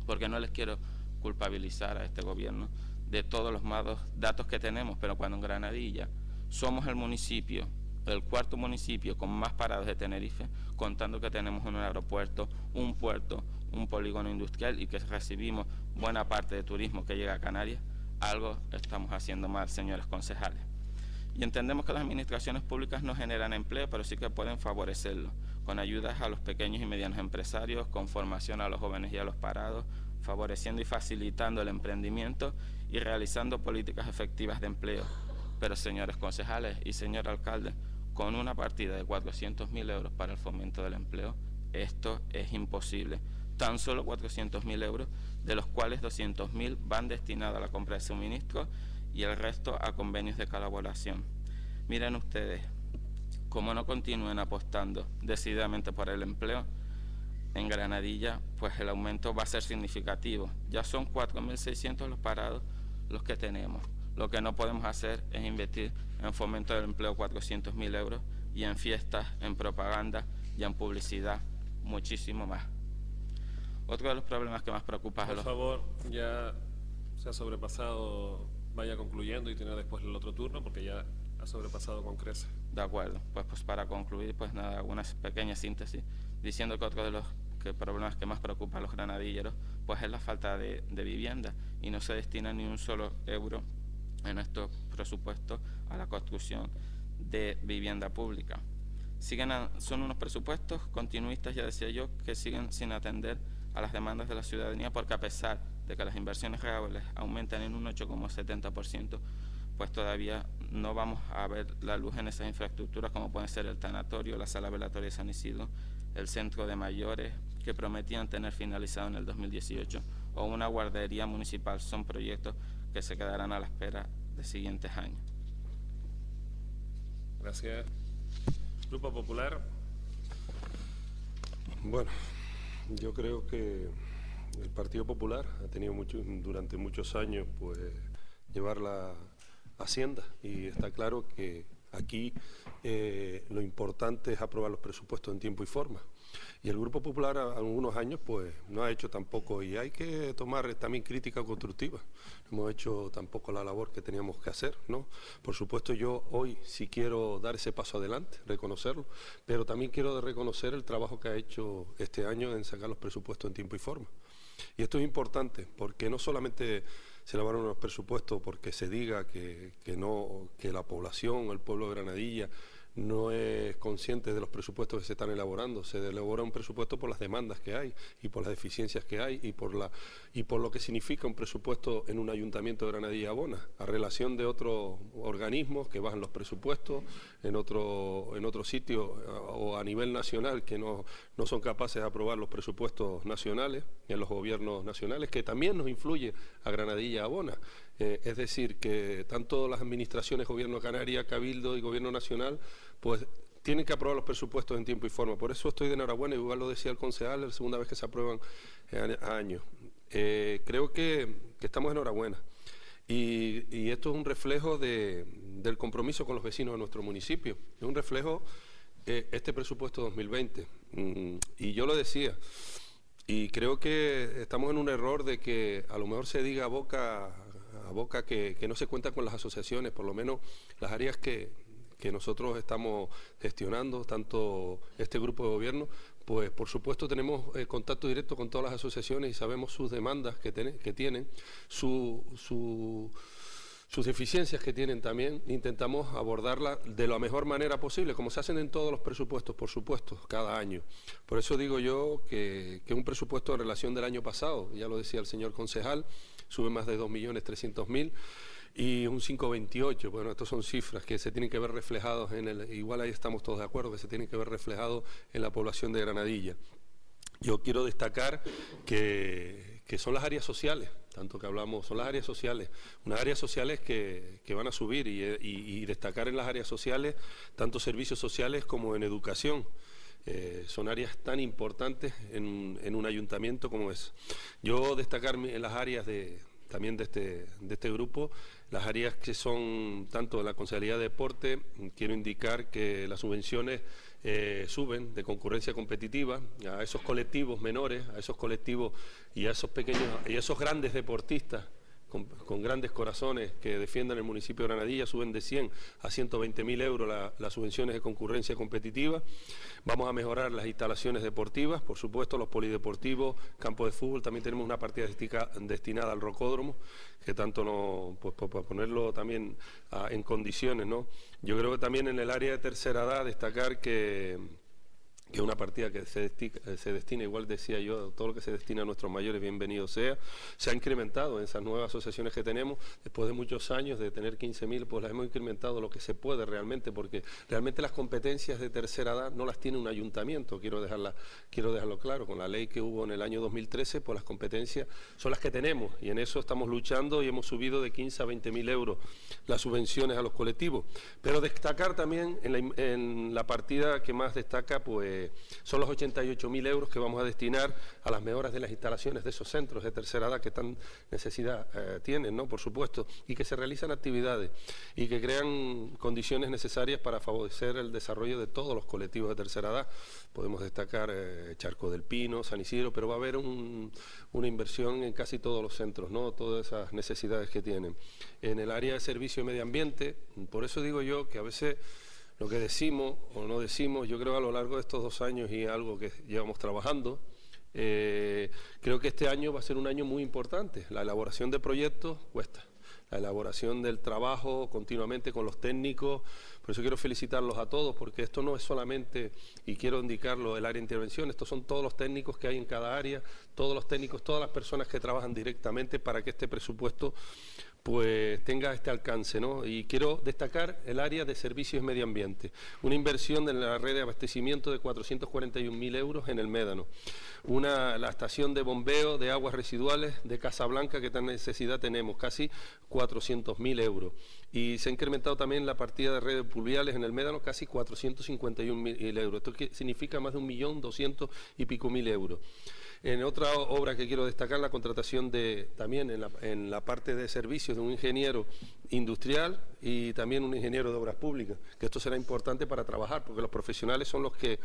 porque no les quiero culpabilizar a este gobierno de todos los malos datos que tenemos, pero cuando en Granadilla somos el municipio, el cuarto municipio con más parados de Tenerife, contando que tenemos un aeropuerto, un puerto, un polígono industrial y que recibimos buena parte de turismo que llega a Canarias, algo estamos haciendo mal, señores concejales. Y entendemos que las administraciones públicas no generan empleo, pero sí que pueden favorecerlo, con ayudas a los pequeños y medianos empresarios, con formación a los jóvenes y a los parados, favoreciendo y facilitando el emprendimiento y realizando políticas efectivas de empleo. Pero señores concejales y señor alcalde, con una partida de 400.000 euros para el fomento del empleo, esto es imposible. Tan solo 400.000 euros, de los cuales 200.000 van destinados a la compra de suministros y el resto a convenios de colaboración. Miren ustedes, como no continúen apostando decididamente por el empleo, en Granadilla, pues el aumento va a ser significativo. Ya son 4.600 los parados los que tenemos. Lo que no podemos hacer es invertir en fomento del empleo 400.000 euros y en fiestas, en propaganda y en publicidad muchísimo más. Otro de los problemas que más preocupa Por favor, ya se ha sobrepasado, vaya concluyendo y tiene después el otro turno porque ya ha sobrepasado con crece. De acuerdo, pues, pues para concluir, pues nada, algunas pequeñas síntesis, diciendo que otro de los problemas que más preocupa a los granadilleros, pues es la falta de, de vivienda y no se destina ni un solo euro en estos presupuestos a la construcción de vivienda pública. Siguen son unos presupuestos continuistas, ya decía yo, que siguen sin atender a las demandas de la ciudadanía porque a pesar de que las inversiones reales aumentan en un 8,70%, pues todavía no vamos a ver la luz en esas infraestructuras como pueden ser el tanatorio, la sala velatoria de San Isidro, el centro de mayores que prometían tener finalizado en el 2018 o una guardería municipal. Son proyectos que se quedarán a la espera de siguientes años. Gracias. Grupo Popular. Bueno, yo creo que el Partido Popular ha tenido mucho, durante muchos años pues llevar la Hacienda y está claro que aquí eh, lo importante es aprobar los presupuestos en tiempo y forma. Y el Grupo Popular algunos años pues no ha hecho tampoco, y hay que tomar también crítica constructiva, no hemos hecho tampoco la labor que teníamos que hacer, ¿no? Por supuesto yo hoy sí quiero dar ese paso adelante, reconocerlo, pero también quiero reconocer el trabajo que ha hecho este año en sacar los presupuestos en tiempo y forma. Y esto es importante porque no solamente se elaboran unos presupuestos porque se diga que, no, que la población, el pueblo de Granadilla no es consciente de los presupuestos que se están elaborando. Se elabora un presupuesto por las demandas que hay y por las deficiencias que hay y por, la, y por lo que significa un presupuesto en un ayuntamiento de Granadilla Abona, a relación de otros organismos que bajan los presupuestos en otro, en otro sitio o a nivel nacional que no, no son capaces de aprobar los presupuestos nacionales en los gobiernos nacionales, que también nos influye a Granadilla Abona. Eh, es decir, que tanto las administraciones, Gobierno Canaria, Cabildo y Gobierno Nacional, pues tienen que aprobar los presupuestos en tiempo y forma. Por eso estoy de enhorabuena, igual lo decía el concejal, la segunda vez que se aprueban a años. Eh, creo que, estamos enhorabuena. Y, y, esto es un reflejo del compromiso con los vecinos de nuestro municipio. Es un reflejo eh, este presupuesto 2020. Mm, y yo lo decía, y creo que estamos en un error de que a lo mejor se diga a boca boca que, no se cuenta con las asociaciones, por lo menos las áreas que, nosotros estamos gestionando, tanto este grupo de gobierno, pues por supuesto tenemos eh, contacto directo con todas las asociaciones y sabemos sus demandas que, que tienen, sus deficiencias que tienen también, intentamos abordarlas de la mejor manera posible, como se hacen en todos los presupuestos, por supuesto, cada año. Por eso digo yo que, que un presupuesto en relación del año pasado, ya lo decía el señor concejal, sube más de 2.300.000 y un 5,28. Bueno, estas son cifras que se tienen que ver reflejados en el, igual ahí estamos todos de acuerdo, que se tienen que ver reflejados en la población de Granadilla. Yo quiero destacar que, son las áreas sociales, tanto que hablamos, son las áreas sociales, unas áreas sociales que, van a subir y, destacar en las áreas sociales tanto servicios sociales como en educación. Eh, son áreas tan importantes en, un ayuntamiento como es. Yo destacar en las áreas de, también de este, de este grupo, las áreas que son tanto la Consejería de Deporte, quiero indicar que las subvenciones eh, suben de concurrencia competitiva a esos colectivos menores, a esos colectivos y a esos pequeños y a esos grandes deportistas con, grandes corazones que defiendan el municipio de Granadilla, suben de 100 a 120 mil euros las subvenciones de concurrencia competitiva. Vamos a mejorar las instalaciones deportivas, por supuesto, los polideportivos, campos de fútbol, también tenemos una partida destinada al rocódromo, que tanto no, pues, para ponerlo también ah, en condiciones, ¿no? Yo creo que también en el área de tercera edad destacar que que una partida que se destina, se destina, igual decía yo, todo lo que se destina a nuestros mayores, bienvenido sea, se ha incrementado en esas nuevas asociaciones que tenemos, después de muchos años de tener 15.000, pues las hemos incrementado lo que se puede realmente, porque realmente las competencias de tercera edad no las tiene un ayuntamiento, quiero, dejarla, quiero dejarlo claro, con la ley que hubo en el año 2013, pues las competencias son las que tenemos, y en eso estamos luchando y hemos subido de 15 a 20.000 euros las subvenciones a los colectivos. Pero destacar también en la, en la partida que más destaca, pues son los 88.000 euros que vamos a destinar a las mejoras de las instalaciones de esos centros de tercera edad que tan necesidad eh, tienen, ¿no? por supuesto, y que se realizan actividades y que crean condiciones necesarias para favorecer el desarrollo de todos los colectivos de tercera edad. Podemos destacar eh, Charco del Pino, San Isidro, pero va a haber una inversión en casi todos los centros, ¿no? todas esas necesidades que tienen. En el área de servicio y medio ambiente, por eso digo yo que a veces lo que decimos o no decimos, yo creo a lo largo de estos dos años y algo que llevamos trabajando, eh, creo que este año va a ser un año muy importante. La elaboración de proyectos cuesta, la elaboración del trabajo continuamente con los técnicos. Por eso quiero felicitarlos a todos, porque esto no es solamente, y quiero indicarlo, el área de intervención, estos son todos los técnicos que hay en cada área, todos los técnicos, todas las personas que trabajan directamente para que este presupuesto pues tenga este alcance. ¿no? Y quiero destacar el área de servicios medio ambiente. Una inversión en la red de abastecimiento de 441.000 euros en el Médano. Una, la estación de bombeo de aguas residuales de Casablanca, que tan necesidad tenemos, casi 400.000 euros. Y se ha incrementado también la partida de redes pluviales en el Médano, casi 451.000 euros. Esto significa más de un millón doscientos y pico mil euros. En otra obra que quiero destacar, la contratación de también en la, en la parte de servicios de un ingeniero industrial y también un ingeniero de obras públicas, que esto será importante para trabajar, porque los profesionales son los que,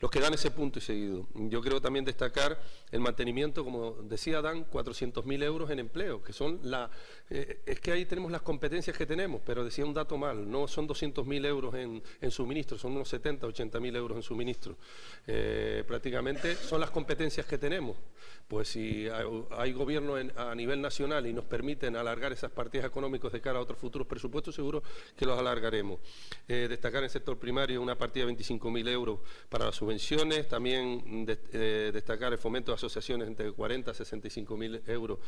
los que dan ese punto y seguido. Yo quiero también destacar el mantenimiento, como decía Dan, 400.000 euros en empleo, que son la... Eh, es que ahí tenemos las competencias que tenemos, pero decía un dato mal, no son 200.000 euros en, en suministro, son unos 70, 80.000 euros en suministro. Eh, prácticamente son las competencias que tenemos. Pues si hay, gobierno a nivel nacional y nos permiten alargar esas partidas económicas de cara a otros futuros presupuestos, seguro que los alargaremos. Eh, destacar en el sector primario una partida de 25.000 euros para las subvenciones, también eh, destacar el fomento de asociaciones entre 40 y 65.000 euros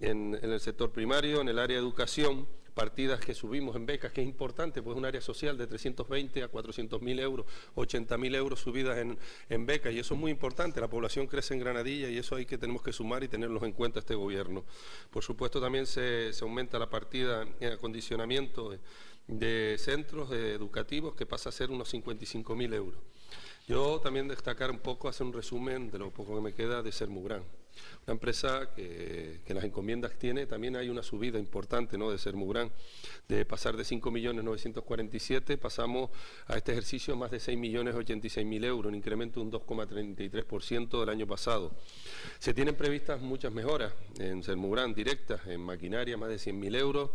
en, en el sector primario, en el área de educación, partidas que subimos en becas, que es importante, pues un área social de 320 a 400 mil euros, 80 mil euros subidas en, en, becas, y eso es muy importante, la población crece en Granadilla y eso hay que tenemos que sumar y tenerlos en cuenta este gobierno. Por supuesto también se, se aumenta la partida en acondicionamiento de, de centros educativos que pasa a ser unos 55 mil euros. Yo también destacar un poco, hacer un resumen de lo poco que me queda de Sermugrán. Una empresa que, las encomiendas tiene, también hay una subida importante ¿no? de Sermugrán, de pasar de 5.947, pasamos a este ejercicio más de 6.086.000 euros, un incremento de un 2,33% del año pasado. Se tienen previstas muchas mejoras en Sermugrán directas, en maquinaria más de 100.000 euros,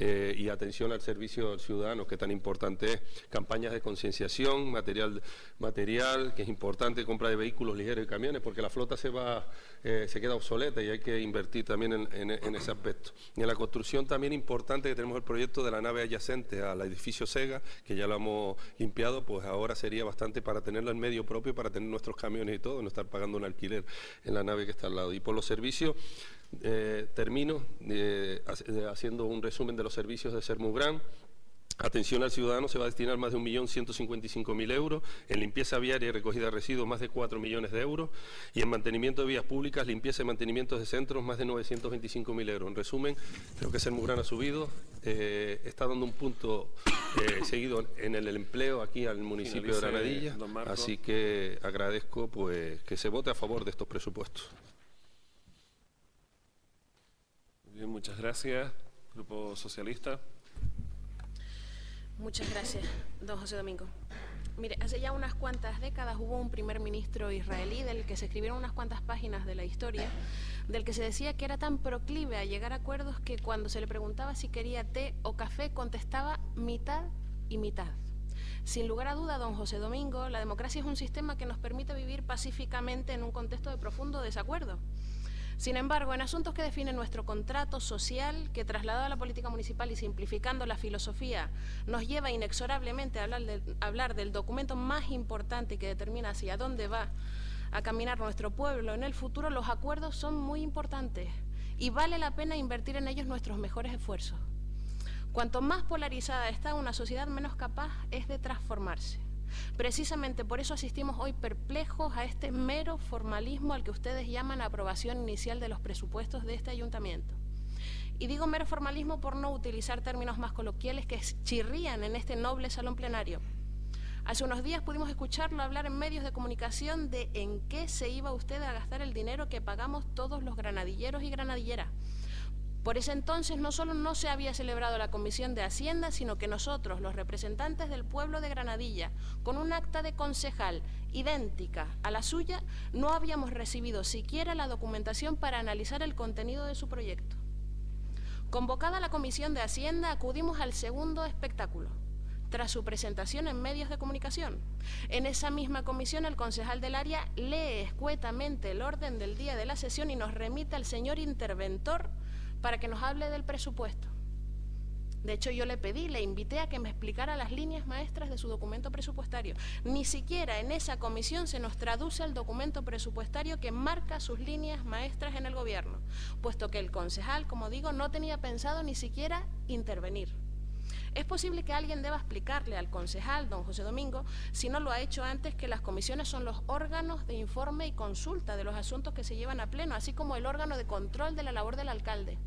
eh, y atención al servicio ciudadano, que tan importante es, campañas de concienciación, material, material, que es importante, compra de vehículos ligeros y camiones, porque la flota se va, eh, se queda obsoleta y hay que invertir también en, en, en, ese aspecto. Y en la construcción también importante que tenemos el proyecto de la nave adyacente al edificio Sega, que ya lo hemos limpiado, pues ahora sería bastante para tenerlo en medio propio, para tener nuestros camiones y todo, no estar pagando un alquiler en la nave que está al lado. Y por los servicios, eh, termino eh, haciendo un resumen de los servicios de Sermugran. Atención al ciudadano se va a destinar más de 1.155.000 euros, en limpieza viaria y recogida de residuos más de 4 millones de euros y en mantenimiento de vías públicas, limpieza y mantenimiento de centros más de 925.000 euros. En resumen, creo que Sermugran ha subido, eh, está dando un punto eh, seguido en el empleo aquí al municipio de Granadilla, así que agradezco pues que se vote a favor de estos presupuestos. Bien, muchas gracias. Grupo Socialista. Muchas gracias, don José Domingo. Mire, hace ya unas cuantas décadas hubo un primer ministro israelí del que se escribieron unas cuantas páginas de la historia, del que se decía que era tan proclive a llegar a acuerdos que cuando se le preguntaba si quería té o café contestaba mitad y mitad. Sin lugar a duda, don José Domingo, la democracia es un sistema que nos permite vivir pacíficamente en un contexto de profundo desacuerdo. Sin embargo, en asuntos que definen nuestro contrato social, que trasladado a la política municipal y simplificando la filosofía, nos lleva inexorablemente a hablar, del documento más importante que determina hacia dónde va a caminar nuestro pueblo en el futuro, los acuerdos son muy importantes y vale la pena invertir en ellos nuestros mejores esfuerzos. Cuanto más polarizada está una sociedad, menos capaz es de transformarse. Precisamente por eso asistimos hoy perplejos a este mero formalismo al que ustedes llaman aprobación inicial de los presupuestos de este ayuntamiento. Y digo mero formalismo por no utilizar términos más coloquiales que chirrían en este noble salón plenario. Hace unos días pudimos escucharlo hablar en medios de comunicación de en qué se iba usted a gastar el dinero que pagamos todos los granadilleros y granadilleras. Por ese entonces no solo no se había celebrado la Comisión de Hacienda, sino que nosotros, los representantes del pueblo de Granadilla, con un acta de concejal idéntica a la suya, no habíamos recibido siquiera la documentación para analizar el contenido de su proyecto. Convocada la Comisión de Hacienda, acudimos al segundo espectáculo tras su presentación en medios de comunicación. En esa misma comisión, el concejal del área lee escuetamente el orden del día de la sesión y nos remite al señor interventor para que nos hable del presupuesto. De hecho, yo le pedí, le invité a que me explicara las líneas maestras de su documento presupuestario. Ni siquiera en esa comisión se nos traduce el documento presupuestario que marca sus líneas maestras en el gobierno, puesto que el concejal, como digo, no tenía pensado ni siquiera intervenir. Es posible que alguien deba explicarle al concejal, don José Domingo, si no lo ha hecho antes, que las comisiones son los órganos de informe y consulta de los asuntos que se llevan a pleno, así como el órgano de control de la labor del alcalde.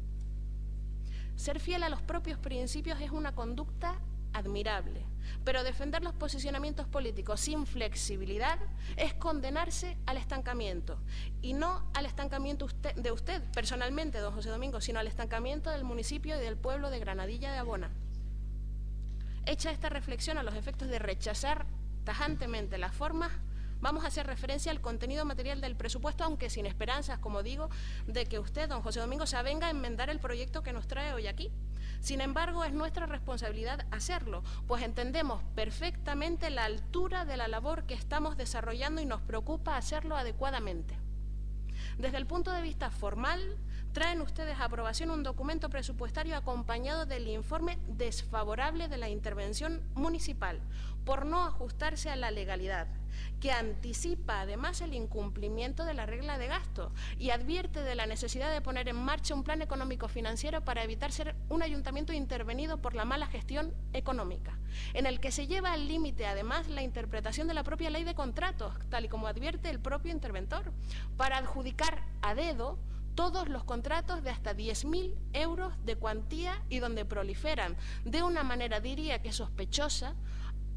Ser fiel a los propios principios es una conducta admirable, pero defender los posicionamientos políticos sin flexibilidad es condenarse al estancamiento, y no al estancamiento usted, de usted personalmente, don José Domingo, sino al estancamiento del municipio y del pueblo de Granadilla de Abona. Hecha esta reflexión a los efectos de rechazar tajantemente las formas, vamos a hacer referencia al contenido material del presupuesto, aunque sin esperanzas, como digo, de que usted, don José Domingo, se avenga a enmendar el proyecto que nos trae hoy aquí. Sin embargo, es nuestra responsabilidad hacerlo, pues entendemos perfectamente la altura de la labor que estamos desarrollando y nos preocupa hacerlo adecuadamente. Desde el punto de vista formal, traen ustedes a aprobación un documento presupuestario acompañado del informe desfavorable de la intervención municipal por no ajustarse a la legalidad, que anticipa además el incumplimiento de la regla de gasto y advierte de la necesidad de poner en marcha un plan económico financiero para evitar ser un ayuntamiento intervenido por la mala gestión económica, en el que se lleva al límite además la interpretación de la propia ley de contratos, tal y como advierte el propio interventor, para adjudicar a dedo todos los contratos de hasta 10.000 euros de cuantía y donde proliferan. De una manera, diría que sospechosa,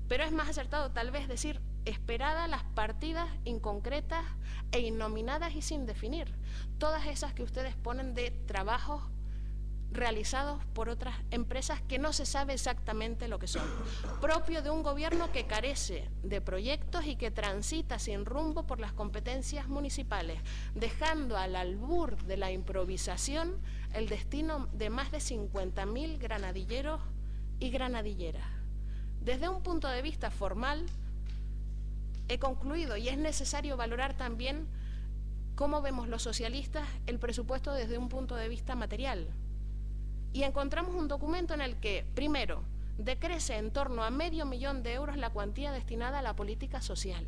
pero es más acertado tal vez decir esperadas las partidas inconcretas e innominadas y sin definir. Todas esas que ustedes ponen de trabajos realizados por otras empresas que no se sabe exactamente lo que son, propio de un gobierno que carece de proyectos y que transita sin rumbo por las competencias municipales, dejando al albur de la improvisación el destino de más de 50.000 granadilleros y granadilleras. Desde un punto de vista formal, he concluido y es necesario valorar también cómo vemos los socialistas el presupuesto desde un punto de vista material. Y encontramos un documento en el que, primero, decrece en torno a medio millón de euros la cuantía destinada a la política social.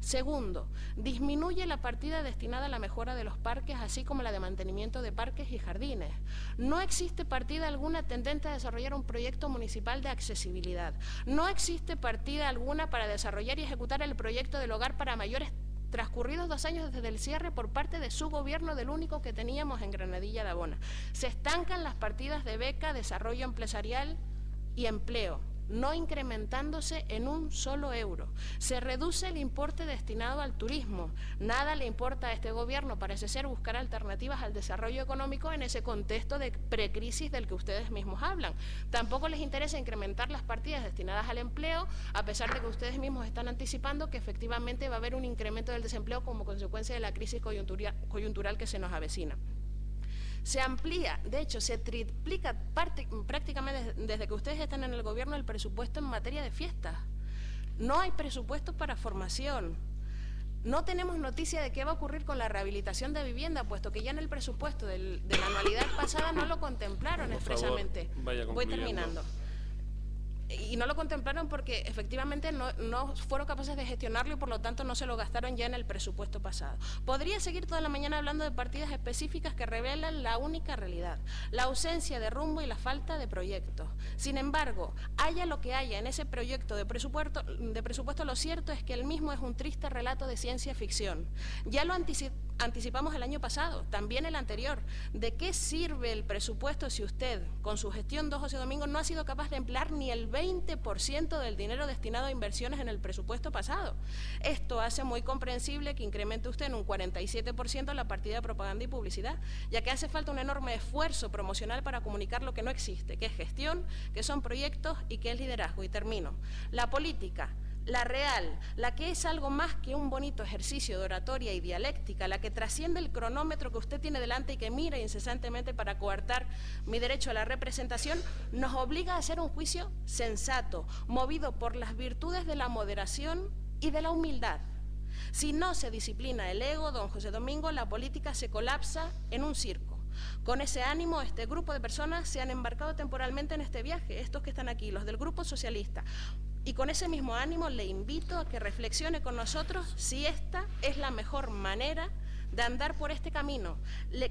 Segundo, disminuye la partida destinada a la mejora de los parques, así como la de mantenimiento de parques y jardines. No existe partida alguna tendente a desarrollar un proyecto municipal de accesibilidad. No existe partida alguna para desarrollar y ejecutar el proyecto del hogar para mayores transcurridos dos años desde el cierre por parte de su gobierno, del único que teníamos en Granadilla de Abona. Se estancan las partidas de beca, desarrollo empresarial y empleo no incrementándose en un solo euro. Se reduce el importe destinado al turismo. Nada le importa a este gobierno, parece ser, buscar alternativas al desarrollo económico en ese contexto de precrisis del que ustedes mismos hablan. Tampoco les interesa incrementar las partidas destinadas al empleo, a pesar de que ustedes mismos están anticipando que efectivamente va a haber un incremento del desempleo como consecuencia de la crisis coyuntural que se nos avecina se amplía, de hecho, se triplica prácticamente desde que ustedes están en el gobierno el presupuesto en materia de fiestas. No hay presupuesto para formación. No tenemos noticia de qué va a ocurrir con la rehabilitación de vivienda, puesto que ya en el presupuesto de la anualidad pasada no lo contemplaron expresamente. Voy terminando y no lo contemplaron porque efectivamente no, fueron capaces de gestionarlo y por lo tanto no se lo gastaron ya en el presupuesto pasado. Podría seguir toda la mañana hablando de partidas específicas que revelan la única realidad, la ausencia de rumbo y la falta de proyectos. Sin embargo, haya lo que haya en ese proyecto de presupuesto, de presupuesto lo cierto es que el mismo es un triste relato de ciencia ficción. Ya lo anticipamos el año pasado, también el anterior. ¿De qué sirve el presupuesto si usted, con su gestión 2 José Domingo, no ha sido capaz de emplear ni el 20% del dinero destinado a inversiones en el presupuesto pasado? Esto hace muy comprensible que incremente usted en un 47% la partida de propaganda y publicidad, ya que hace falta un enorme esfuerzo promocional para comunicar lo que no existe, que es gestión, que son proyectos y que es liderazgo. Y termino. La política la real, la que es algo más que un bonito ejercicio de oratoria y dialéctica, la que trasciende el cronómetro que usted tiene delante y que mira incesantemente para coartar mi derecho a la representación, nos obliga a hacer un juicio sensato, movido por las virtudes de la moderación y de la humildad. Si no se disciplina el ego, don José Domingo, la política se colapsa en un circo. Con ese ánimo, este grupo de personas se han embarcado temporalmente en este viaje, estos que están aquí, los del Grupo Socialista, y con ese mismo ánimo le invito a que reflexione con nosotros si esta es la mejor manera de andar por este camino,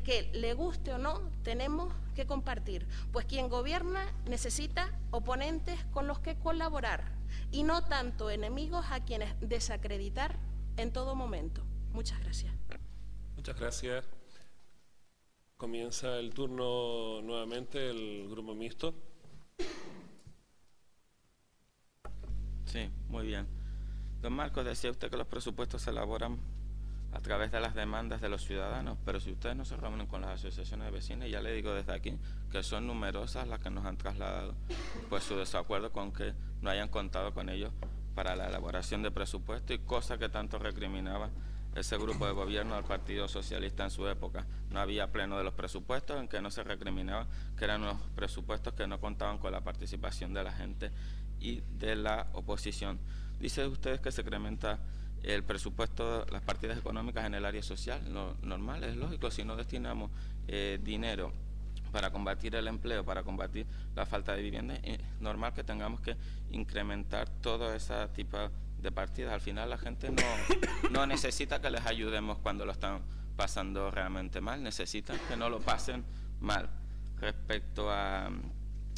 que le guste o no, tenemos que compartir, pues quien gobierna necesita oponentes con los que colaborar y no tanto enemigos a quienes desacreditar en todo momento. Muchas gracias. Muchas gracias. Comienza el turno nuevamente el grupo mixto. Sí, muy bien. Don Marcos, decía usted que los presupuestos se elaboran a través de las demandas de los ciudadanos, pero si ustedes no se reúnen con las asociaciones de vecinos, ya le digo desde aquí que son numerosas las que nos han trasladado pues su desacuerdo con que no hayan contado con ellos para la elaboración de presupuestos y cosa que tanto recriminaba ese grupo de gobierno del Partido Socialista en su época. No había pleno de los presupuestos en que no se recriminaba que eran unos presupuestos que no contaban con la participación de la gente y de la oposición. Dice ustedes que se incrementa el presupuesto, las partidas económicas en el área social. Normal, es lógico, si no destinamos eh, dinero para combatir el empleo, para combatir la falta de vivienda, es normal que tengamos que incrementar todo ese tipo de partidas. Al final la gente no, no necesita que les ayudemos cuando lo están pasando realmente mal, necesitan que no lo pasen mal. Respecto a,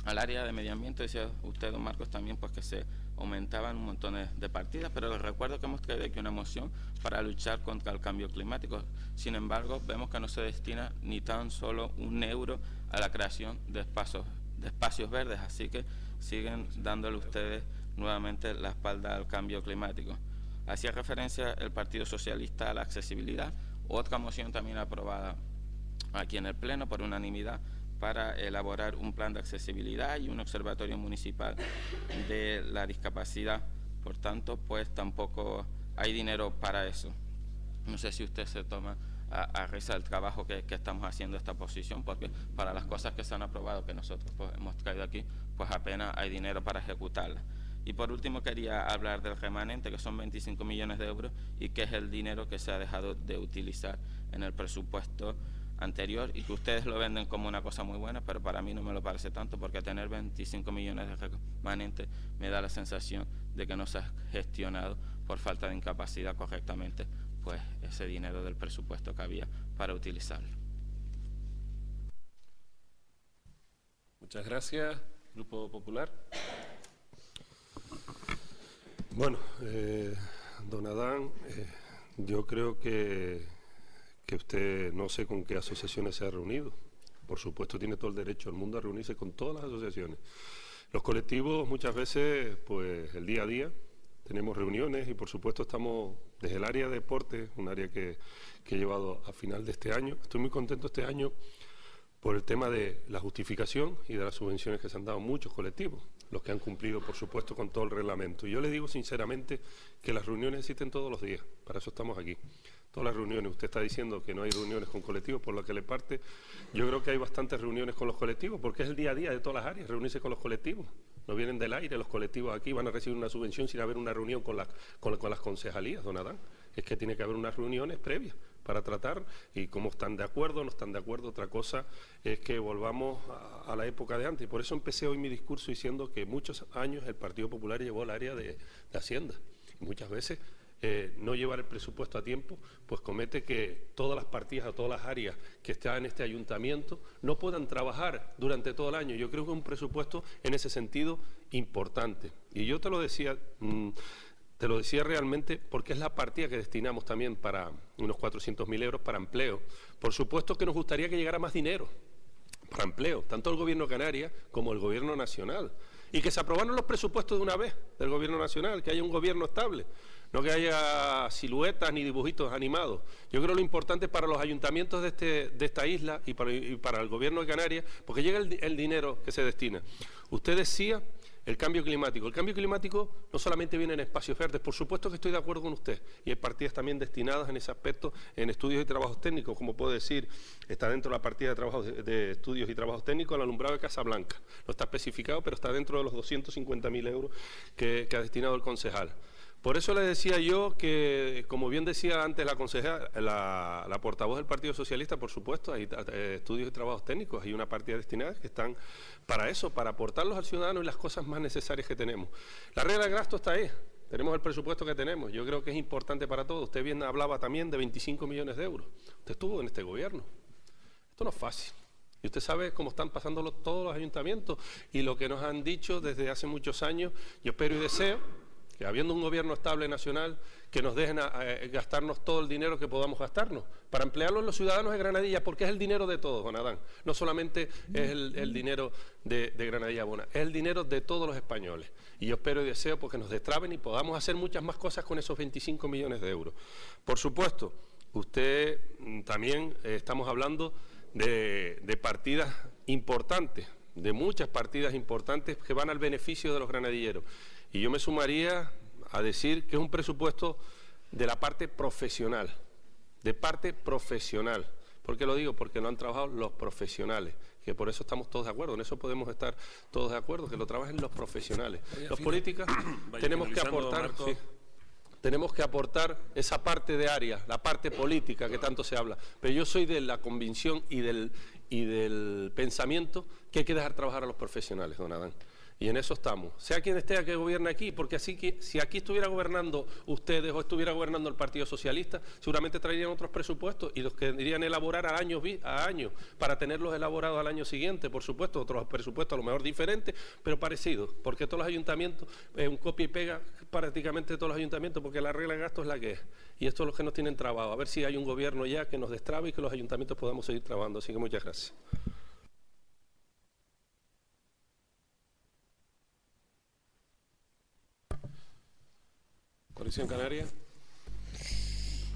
al área de medio ambiente, decía usted, don Marcos, también pues que se aumentaban un montón de partidas, pero les recuerdo que hemos traído aquí una moción para luchar contra el cambio climático. Sin embargo, vemos que no se destina ni tan solo un euro a la creación de espacios, de espacios verdes, así que siguen dándole ustedes nuevamente la espalda al cambio climático. Hacía referencia el Partido Socialista a la accesibilidad, otra moción también aprobada aquí en el Pleno por unanimidad para elaborar un plan de accesibilidad y un observatorio municipal de la discapacidad. Por tanto, pues tampoco hay dinero para eso. No sé si usted se toma a, a el trabajo que, estamos haciendo esta posición, porque para las cosas que se han aprobado, que nosotros pues, hemos traído aquí, pues apenas hay dinero para ejecutarlas. Y por último quería hablar del remanente, que son 25 millones de euros y que es el dinero que se ha dejado de utilizar en el presupuesto anterior y que ustedes lo venden como una cosa muy buena, pero para mí no me lo parece tanto porque tener 25 millones de remanentes me da la sensación de que no se ha gestionado por falta de incapacidad correctamente pues ese dinero del presupuesto que había para utilizarlo. Muchas gracias, Grupo Popular. Bueno, eh, don Adán, eh, yo creo que que usted no sé con qué asociaciones se ha reunido. Por supuesto, tiene todo el derecho del mundo a reunirse con todas las asociaciones. Los colectivos muchas veces, pues el día a día, tenemos reuniones y por supuesto estamos desde el área de deporte, un área que, que he llevado a final de este año. Estoy muy contento este año por el tema de la justificación y de las subvenciones que se han dado muchos colectivos, los que han cumplido, por supuesto, con todo el reglamento. Y yo le digo sinceramente que las reuniones existen todos los días, para eso estamos aquí todas las reuniones. Usted está diciendo que no hay reuniones con colectivos, por lo que le parte. Yo creo que hay bastantes reuniones con los colectivos, porque es el día a día de todas las áreas, reunirse con los colectivos. No vienen del aire, los colectivos aquí van a recibir una subvención sin haber una reunión con, con, las concejalías, don Adán. Es que tiene que haber unas reuniones previas para tratar y cómo están de acuerdo, no están de acuerdo. Otra cosa es que volvamos a, la época de antes. Por eso empecé hoy mi discurso diciendo que muchos años el Partido Popular llevó al área de, de Hacienda. Y muchas veces eh, no llevar el presupuesto a tiempo, pues comete que todas las partidas o todas las áreas que están en este ayuntamiento no puedan trabajar durante todo el año. Yo creo que es un presupuesto en ese sentido importante. Y yo te lo decía, mm, te lo decía realmente porque es la partida que destinamos también para unos 400.000 euros para empleo. Por supuesto que nos gustaría que llegara más dinero para empleo, tanto el Gobierno de Canarias como el Gobierno Nacional. Y que se aprobaron los presupuestos de una vez del Gobierno Nacional, que haya un gobierno estable no que haya siluetas ni dibujitos animados. Yo creo lo importante para los ayuntamientos de, este, de esta isla y para, el gobierno de Canarias, porque llega el, dinero que se destina. Usted decía el cambio climático. El cambio climático no solamente viene en espacios verdes, por supuesto que estoy de acuerdo con usted, y hay partidas también destinadas en ese aspecto en estudios y trabajos técnicos, como puedo decir, está dentro de la partida de, trabajos de, estudios y trabajos técnicos el alumbrado de Casablanca. No está especificado, pero está dentro de los 250.000 euros que ha destinado el concejal. Por eso le decía yo que, como bien decía antes la consejera, la, portavoz del Partido Socialista, por supuesto, hay eh, estudios y trabajos técnicos, hay una partida destinada que están para eso, para aportarlos al ciudadano y las cosas más necesarias que tenemos. La regla de gasto está ahí, tenemos el presupuesto que tenemos, yo creo que es importante para todos. Usted bien hablaba también de 25 millones de euros, usted estuvo en este gobierno. Esto no es fácil. Y usted sabe cómo están pasándolo todos los ayuntamientos y lo que nos han dicho desde hace muchos años, yo espero y deseo que habiendo un gobierno estable nacional, que nos dejen gastarnos todo el dinero que podamos gastarnos, para emplearlo en los ciudadanos de Granadilla, porque es el dinero de todos, don Adán. No solamente es el, dinero de, Granadilla Bona, es el dinero de todos los españoles. Y yo espero y deseo porque nos destraben y podamos hacer muchas más cosas con esos 25 millones de euros. Por supuesto, usted mm, también eh, estamos hablando de partidas importantes, de muchas partidas importantes que van al beneficio de los granadilleros. Y yo me sumaría a decir que es un presupuesto de la parte profesional, de parte profesional. ¿Por qué lo digo? Porque lo han trabajado los profesionales, que por eso estamos todos de acuerdo, en eso podemos estar todos de acuerdo, que lo trabajen los profesionales. los políticos tenemos que aportar... tenemos que aportar esa parte de área, la parte política que tanto se habla. Pero yo soy de la convicción y del, y del pensamiento que hay que dejar trabajar a los profesionales, don Adán. Y en eso estamos. Sea quien esté que gobierne aquí, porque así que si aquí estuviera gobernando ustedes o estuviera gobernando el Partido Socialista, seguramente traerían otros presupuestos y los que querían elaborar a año a año para tenerlos elaborados al año siguiente, por supuesto, otros presupuestos a lo mejor diferentes, pero parecidos, porque todos los ayuntamientos, eh, un copia y pega prácticamente todos los ayuntamientos, porque la regla de gasto es la que es. Y esto es lo que nos tienen trabado. A ver si hay un gobierno ya que nos destrabe y que los ayuntamientos podamos seguir trabando. Así que muchas gracias. Coalición Canaria.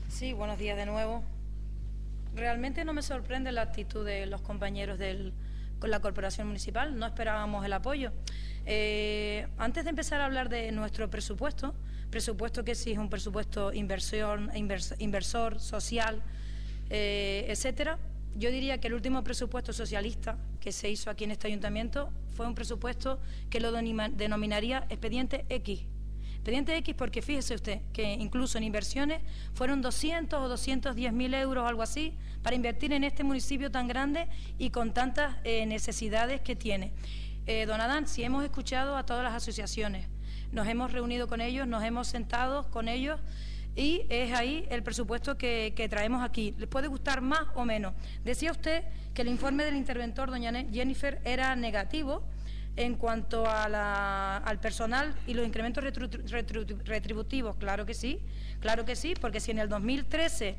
Sí, buenos días de nuevo. Realmente no me sorprende la actitud de los compañeros de con la Corporación Municipal, no esperábamos el apoyo. Eh, antes de empezar a hablar de nuestro presupuesto, presupuesto que sí es un presupuesto inversión, inversor, social, eh, etcétera, yo diría que el último presupuesto socialista que se hizo aquí en este ayuntamiento fue un presupuesto que lo denominaría expediente X, Expediente X porque fíjese usted que incluso en inversiones fueron 200 o 210 mil euros, algo así, para invertir en este municipio tan grande y con tantas eh, necesidades que tiene. Eh, don Adán, si hemos escuchado a todas las asociaciones, nos hemos reunido con ellos, nos hemos sentado con ellos y es ahí el presupuesto que, que, traemos aquí. ¿Les puede gustar más o menos? Decía usted que el informe del interventor, doña Jennifer, era negativo en cuanto al personal y los incrementos retributivos, claro que sí, claro que sí, porque si en el 2013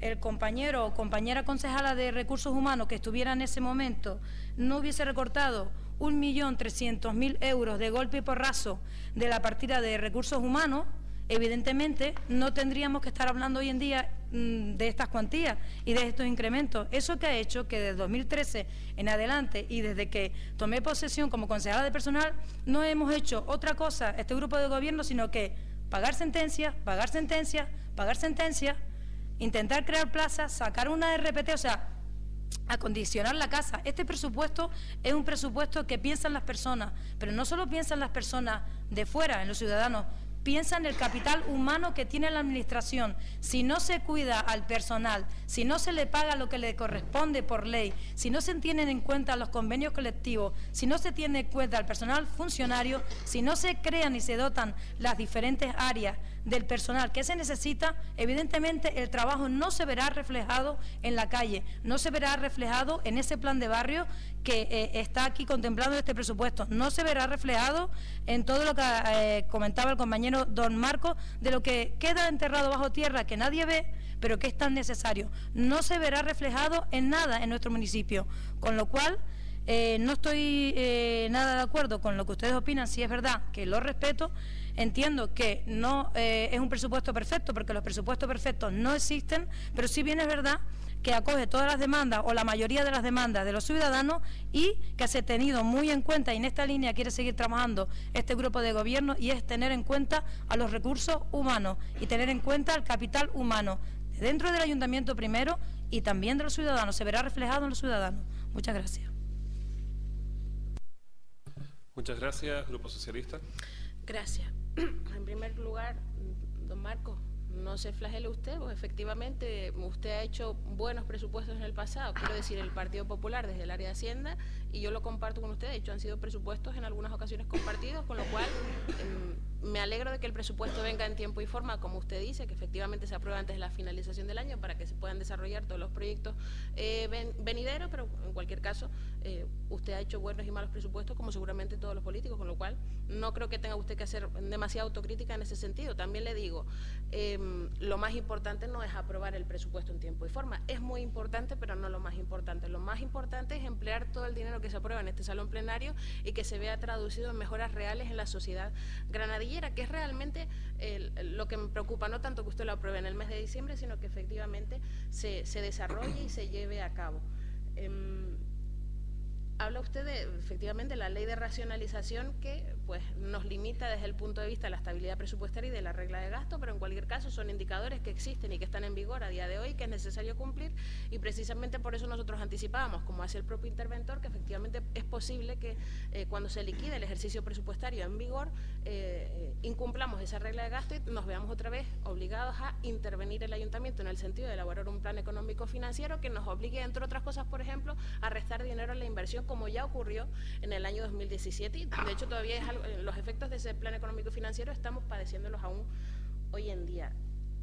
el compañero o compañera concejala de recursos humanos que estuviera en ese momento no hubiese recortado un millón trescientos mil euros de golpe y porrazo de la partida de recursos humanos, evidentemente no tendríamos que estar hablando hoy en día de estas cuantías y de estos incrementos. Eso que ha hecho que desde 2013 en adelante y desde que tomé posesión como consejera de personal, no hemos hecho otra cosa este grupo de gobierno, sino que pagar sentencias, pagar sentencias, pagar sentencias, intentar crear plazas, sacar una RPT, o sea, acondicionar la casa. Este presupuesto es un presupuesto que piensan las personas, pero no solo piensan las personas de fuera, en los ciudadanos, piensa en el capital humano que tiene la Administración. Si no se cuida al personal, si no se le paga lo que le corresponde por ley, si no se tienen en cuenta los convenios colectivos, si no se tiene en cuenta al personal funcionario, si no se crean y se dotan las diferentes áreas del personal. Que se necesita, evidentemente el trabajo no se verá reflejado en la calle, no se verá reflejado en ese plan de barrio que eh, está aquí contemplando este presupuesto, no se verá reflejado en todo lo que eh, comentaba el compañero don Marco, de lo que queda enterrado bajo tierra que nadie ve, pero que es tan necesario. No se verá reflejado en nada en nuestro municipio, con lo cual... Eh, no estoy nada de acuerdo con lo que ustedes opinan, si es verdad que lo respeto, Entiendo que no eh, es un presupuesto perfecto, porque los presupuestos perfectos no existen, pero sí bien es verdad que acoge todas las demandas o la mayoría de las demandas de los ciudadanos y que se ha tenido muy en cuenta y en esta línea quiere seguir trabajando este grupo de gobierno y es tener en cuenta a los recursos humanos y tener en cuenta el capital humano dentro del ayuntamiento primero y también de los ciudadanos. Se verá reflejado en los ciudadanos. Muchas gracias. Muchas gracias, Grupo Socialista. Gracias. en primer lugar, don Marco, no se flagele usted, pues efectivamente usted ha hecho buenos presupuestos en el pasado, quiero decir, el Partido Popular desde el área de Hacienda, y yo lo comparto con usted, de hecho han sido presupuestos en algunas ocasiones compartidos, con lo cual em, me alegro de que el presupuesto venga en tiempo y forma, como usted dice, que efectivamente se aprueba antes de la finalización del año para que se puedan desarrollar todos los proyectos eh, venideros, pero en cualquier caso, eh, usted ha hecho buenos y malos presupuestos, como seguramente todos los políticos, con lo cual no creo que tenga usted que hacer demasiada autocrítica en ese sentido. También le digo, em, lo más importante no es aprobar el presupuesto en tiempo y forma, es muy importante, pero no lo más importante. Lo más importante es emplear todo el dinero que se aprueba en este salón plenario y que se vea traducido en mejoras reales en la sociedad que es realmente lo que me preocupa, no tanto que usted lo apruebe en el mes de diciembre, sino que efectivamente se, desarrolle y se lleve a cabo. Em, habla usted de efectivamente la ley de racionalización que pues nos limita desde el punto de vista de la estabilidad presupuestaria y de la regla de gasto, pero en cualquier caso son indicadores que existen y que están en vigor a día de hoy que es necesario cumplir y precisamente por eso nosotros anticipábamos, como hace el propio interventor, que efectivamente es posible que eh, cuando se liquide el ejercicio presupuestario en vigor eh, incumplamos esa regla de gasto y nos veamos otra vez obligados a intervenir el ayuntamiento en el sentido de elaborar un plan económico financiero que nos obligue, entre otras cosas, por ejemplo, a restar dinero a la inversión como ya ocurrió en el año 2017 y de hecho todavía es eh, los efectos de ese plan económico financiero estamos padeciéndolos aún hoy en día.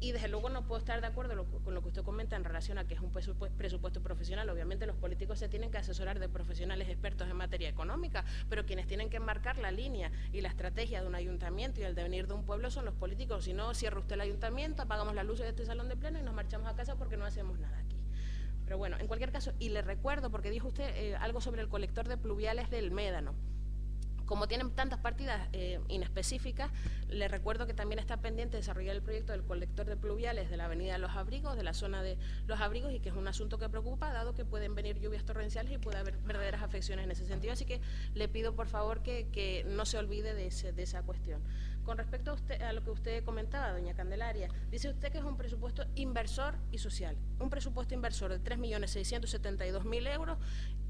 Y desde luego no puedo estar de acuerdo con lo que usted comenta en relación a que es un presupuesto profesional. Obviamente los políticos se tienen que asesorar de profesionales expertos en materia económica, pero quienes tienen que marcar la línea y la estrategia de un ayuntamiento y el devenir de un pueblo son los políticos. Si no, cierra usted el ayuntamiento, apagamos las luces de este salón de pleno y nos marchamos a casa porque no hacemos nada aquí. Pero bueno, en cualquier caso, y le recuerdo, porque dijo usted eh, algo sobre el colector de pluviales del Médano. Como tienen tantas partidas eh, inespecíficas, les recuerdo que también está pendiente desarrollar el proyecto del colector de pluviales de la avenida Los Abrigos, de la zona de Los Abrigos, y que es un asunto que preocupa, dado que pueden venir lluvias torrenciales y puede haber verdaderas afecciones en ese sentido. Así que le pido, por favor, que, no se olvide de, de esa cuestión. Con respecto a, usted, a lo que usted comentaba, doña Candelaria, dice usted que es un presupuesto inversor y social. Un presupuesto inversor de 3.672.000 euros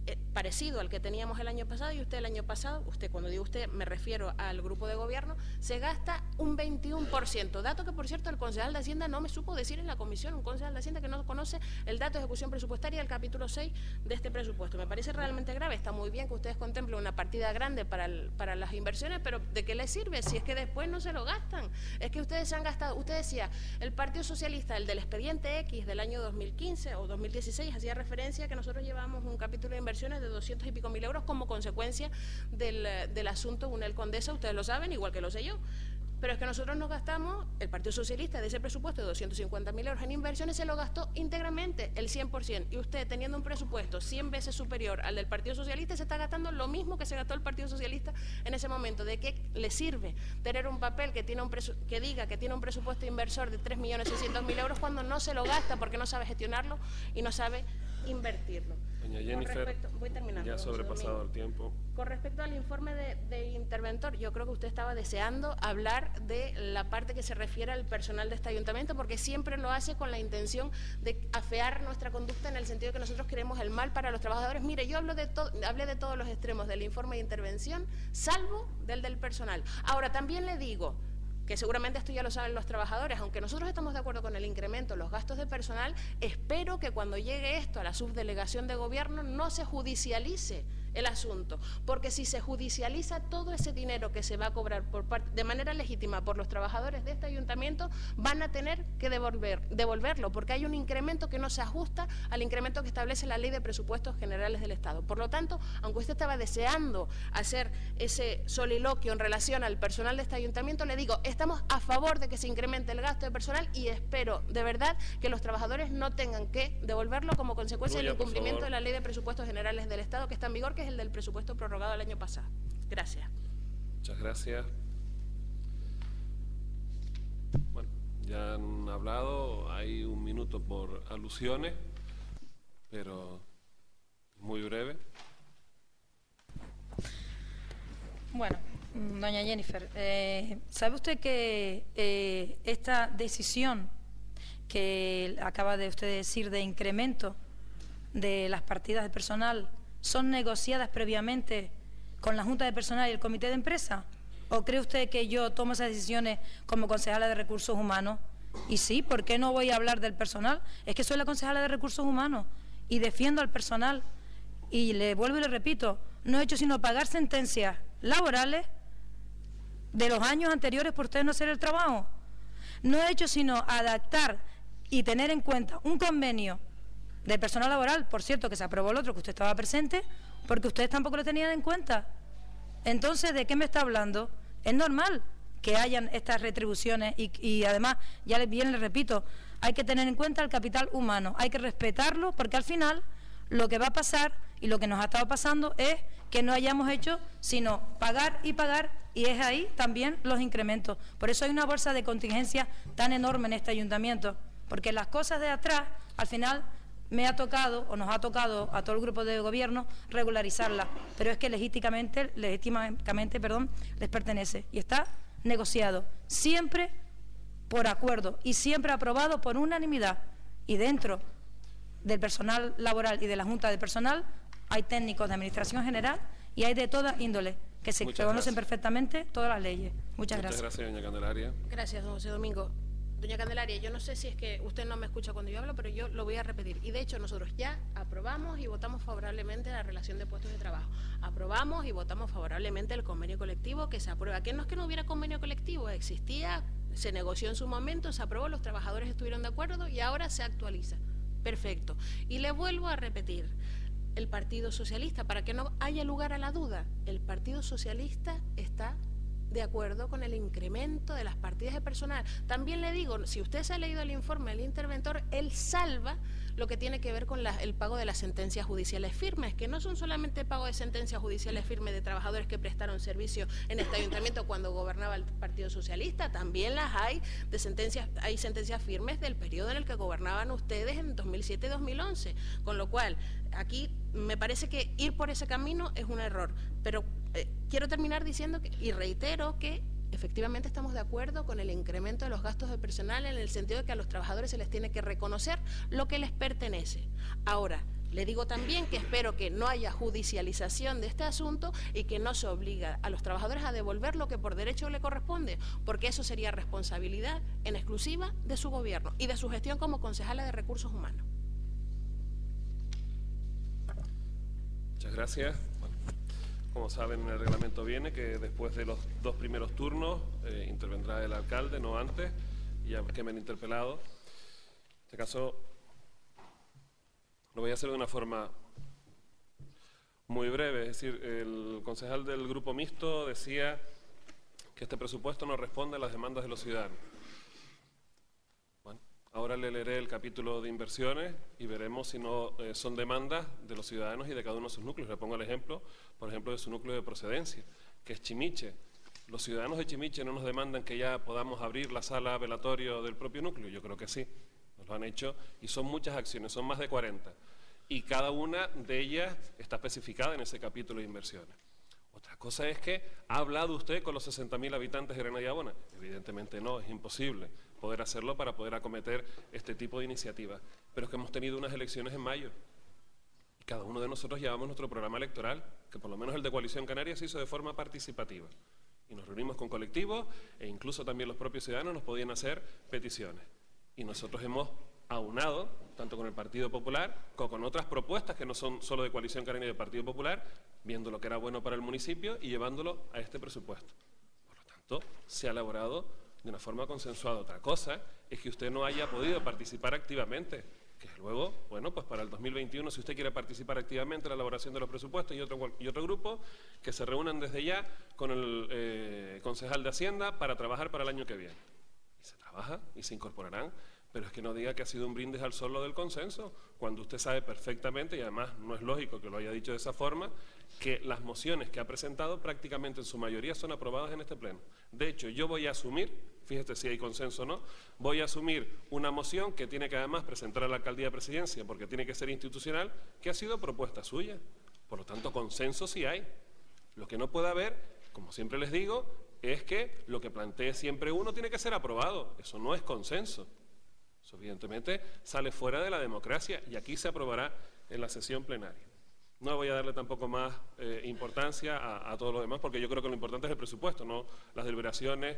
eh, parecido al que teníamos el año pasado y usted el año pasado, usted cuando digo usted me refiero al grupo de gobierno, se gasta un 21%, dato que por cierto el concejal de Hacienda no me supo decir en la comisión, un concejal de Hacienda que no conoce el dato de ejecución presupuestaria del capítulo 6 de este presupuesto. Me parece realmente grave, está muy bien que ustedes contemplen una partida grande para, para las inversiones, pero ¿de qué les sirve si es que después no se lo gastan? Es que ustedes se han gastado, usted decía, el Partido Socialista, el del expediente X del año 2015 o 2016, hacía referencia a que nosotros llevamos un capítulo de inversión de 200 y pico mil euros como consecuencia del, del asunto UNEL Condesa, ustedes lo saben, igual que lo sé yo. Pero es que nosotros nos gastamos, el Partido Socialista, de ese presupuesto de 250 mil euros en inversiones, se lo gastó íntegramente, el 100%. Y usted, teniendo un presupuesto 100 veces superior al del Partido Socialista, se está gastando lo mismo que se gastó el Partido Socialista en ese momento. ¿De qué le sirve tener un papel que, tiene un que diga que tiene un presupuesto inversor de 3.600.000 euros cuando no se lo gasta porque no sabe gestionarlo y no sabe invertirlo? Doña Jennifer, voy terminando, ya sobrepasado el tiempo. Con respecto al informe de, interventor, yo creo que usted estaba deseando hablar de la parte que se refiere al personal de este ayuntamiento, porque siempre lo hace con la intención de afear nuestra conducta en el sentido de que nosotros queremos el mal para los trabajadores. Mire, yo hablo de hablé de todos los extremos del informe de intervención, salvo del del personal. Ahora, también le digo, que seguramente esto ya lo saben los trabajadores, aunque nosotros estamos de acuerdo con el incremento en los gastos de personal, espero que cuando llegue esto a la subdelegación de gobierno no se judicialice el asunto, porque si se judicializa todo ese dinero que se va a cobrar por de manera legítima por los trabajadores de este ayuntamiento, van a tener que devolver, devolverlo, porque hay un incremento que no se ajusta al incremento que establece la Ley de Presupuestos Generales del Estado. Por lo tanto, aunque usted estaba deseando hacer ese soliloquio en relación al personal de este ayuntamiento, le digo, estamos a favor de que se incremente el gasto de personal y espero de verdad que los trabajadores no tengan que devolverlo como consecuencia del incumplimiento de la Ley de Presupuestos Generales del Estado que está en vigor, que el del presupuesto prorrogado el año pasado. Gracias. Muchas gracias. Bueno, ya han hablado, hay un minuto por alusiones, pero muy breve. Bueno, doña Jennifer, eh, ¿sabe usted que eh, esta decisión que acaba de usted decir de incremento de las partidas de personal son negociadas previamente con la Junta de Personal y el Comité de Empresa? ¿O cree usted que yo tomo esas decisiones como concejala de Recursos Humanos? Y sí, ¿por qué no voy a hablar del personal? Es que soy la concejala de Recursos Humanos y defiendo al personal. Y le vuelvo y le repito, no he hecho sino pagar sentencias laborales de los años anteriores por ustedes no hacer el trabajo. No he hecho sino adaptar y tener en cuenta un convenio de personal laboral, por cierto, que se aprobó el otro, que usted estaba presente, porque ustedes tampoco lo tenían en cuenta. Entonces, ¿de qué me está hablando? Es normal que hayan estas retribuciones y, además, ya bien les repito, hay que tener en cuenta el capital humano, hay que respetarlo porque al final lo que va a pasar y lo que nos ha estado pasando es que no hayamos hecho sino pagar y pagar y es ahí también los incrementos. Por eso hay una bolsa de contingencia tan enorme en este ayuntamiento, porque las cosas de atrás al final me ha tocado o nos ha tocado a todo el grupo de gobierno regularizarla, pero es que legítimamente, legítimamente perdón, les pertenece y está negociado, siempre por acuerdo y siempre aprobado por unanimidad. Y dentro del personal laboral y de la Junta de Personal hay técnicos de Administración General y hay de toda índole que se conocen perfectamente todas las leyes. Muchas, gracias. Muchas gracias, doña Candelaria. Gracias, don José Domingo. Doña Candelaria, yo no sé si es que usted no me escucha cuando yo hablo, pero yo lo voy a repetir. Y de hecho nosotros ya aprobamos y votamos favorablemente la relación de puestos de trabajo. Aprobamos y votamos favorablemente el convenio colectivo que se aprueba. Que no es que no hubiera convenio colectivo, existía, se negoció en su momento, se aprobó, los trabajadores estuvieron de acuerdo y ahora se actualiza. Perfecto. Y le vuelvo a repetir, el Partido Socialista, para que no haya lugar a la duda, el Partido Socialista está de acuerdo con el incremento de las partidas de personal. También le digo, si usted se ha leído el informe del interventor, él salva lo que tiene que ver con el pago de las sentencias judiciales firmes, que no son solamente pago de sentencias judiciales firmes de trabajadores que prestaron servicio en este ayuntamiento cuando gobernaba el Partido Socialista, también las hay de sentencias, hay sentencias firmes del periodo en el que gobernaban ustedes en 2007-2011, con lo cual aquí me parece que ir por ese camino es un error, pero eh, quiero terminar diciendo y reitero que efectivamente estamos de acuerdo con el incremento de los gastos de personal en el sentido de que a los trabajadores se les tiene que reconocer lo que les pertenece. Ahora, le digo también que espero que no haya judicialización de este asunto y que no se obliga a los trabajadores a devolver lo que por derecho le corresponde, porque eso sería responsabilidad en exclusiva de su gobierno y de su gestión como concejala de recursos humanos. Muchas gracias. Como saben, en el reglamento viene que después de los dos primeros turnos eh, intervendrá el alcalde, no antes, ya que me han interpelado. En este caso, lo voy a hacer de una forma muy breve. Es decir, el concejal del grupo mixto decía que este presupuesto no responde a las demandas de los ciudadanos. Ahora le leeré el capítulo de inversiones y veremos si no eh, son demandas de los ciudadanos y de cada uno de sus núcleos. Le pongo el ejemplo, por ejemplo, de su núcleo de procedencia, que es Chimiche. ¿Los ciudadanos de Chimiche no nos demandan que ya podamos abrir la sala velatorio del propio núcleo? Yo creo que sí, nos lo han hecho y son muchas acciones, son más de 40. Y cada una de ellas está especificada en ese capítulo de inversiones. Otra cosa es que ha hablado usted con los 60.000 habitantes de Granada Evidentemente no, es imposible poder hacerlo para poder acometer este tipo de iniciativas. Pero es que hemos tenido unas elecciones en mayo. Y cada uno de nosotros llevamos nuestro programa electoral, que por lo menos el de Coalición Canaria se hizo de forma participativa. Y nos reunimos con colectivos e incluso también los propios ciudadanos nos podían hacer peticiones. Y nosotros hemos aunado, tanto con el Partido Popular como con otras propuestas que no son solo de Coalición Canaria y del Partido Popular, viendo lo que era bueno para el municipio y llevándolo a este presupuesto. Por lo tanto, se ha elaborado de una forma consensuada. Otra cosa es que usted no haya podido participar activamente, que luego, bueno, pues para el 2021, si usted quiere participar activamente en la elaboración de los presupuestos y otro, y otro grupo, que se reúnan desde ya con el eh, concejal de Hacienda para trabajar para el año que viene. Y se trabaja y se incorporarán pero es que no diga que ha sido un brindis al sol lo del consenso, cuando usted sabe perfectamente, y además no es lógico que lo haya dicho de esa forma, que las mociones que ha presentado prácticamente en su mayoría son aprobadas en este pleno. De hecho, yo voy a asumir, fíjate si hay consenso o no, voy a asumir una moción que tiene que además presentar a la alcaldía de presidencia, porque tiene que ser institucional, que ha sido propuesta suya. Por lo tanto, consenso sí hay. Lo que no puede haber, como siempre les digo, es que lo que plantee siempre uno tiene que ser aprobado. Eso no es consenso evidentemente sale fuera de la democracia y aquí se aprobará en la sesión plenaria. No voy a darle tampoco más eh, importancia a, todo lo demás porque yo creo que lo importante es el presupuesto, no las deliberaciones.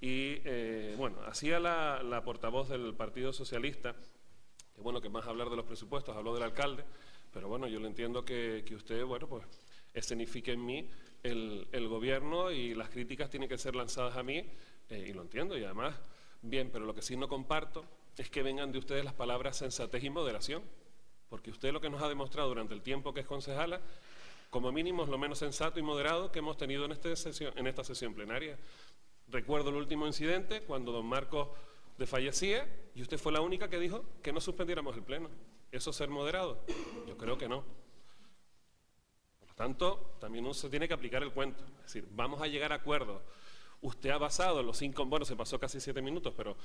Y eh, bueno, hacía la, portavoz del Partido Socialista, que bueno, que más hablar de los presupuestos, habló del alcalde, pero bueno, yo le entiendo que, usted, bueno, pues escenifique en mí el, gobierno y las críticas tienen que ser lanzadas a mí, eh, y lo entiendo, y además, bien, pero lo que sí no comparto es que vengan de ustedes las palabras sensatez y moderación, porque usted lo que nos ha demostrado durante el tiempo que es concejala, como mínimo es lo menos sensato y moderado que hemos tenido en, este esta sesión plenaria. Recuerdo el último incidente cuando don Marcos fallecía y usted fue la única que dijo que no suspendiéramos el pleno. ¿Eso ser moderado? Yo creo que no. Por lo tanto, también uno se tiene que aplicar el cuento. Es decir, vamos a llegar a acuerdos Usted ha basado en los cinco, bueno, se pasó casi siete minutos, pero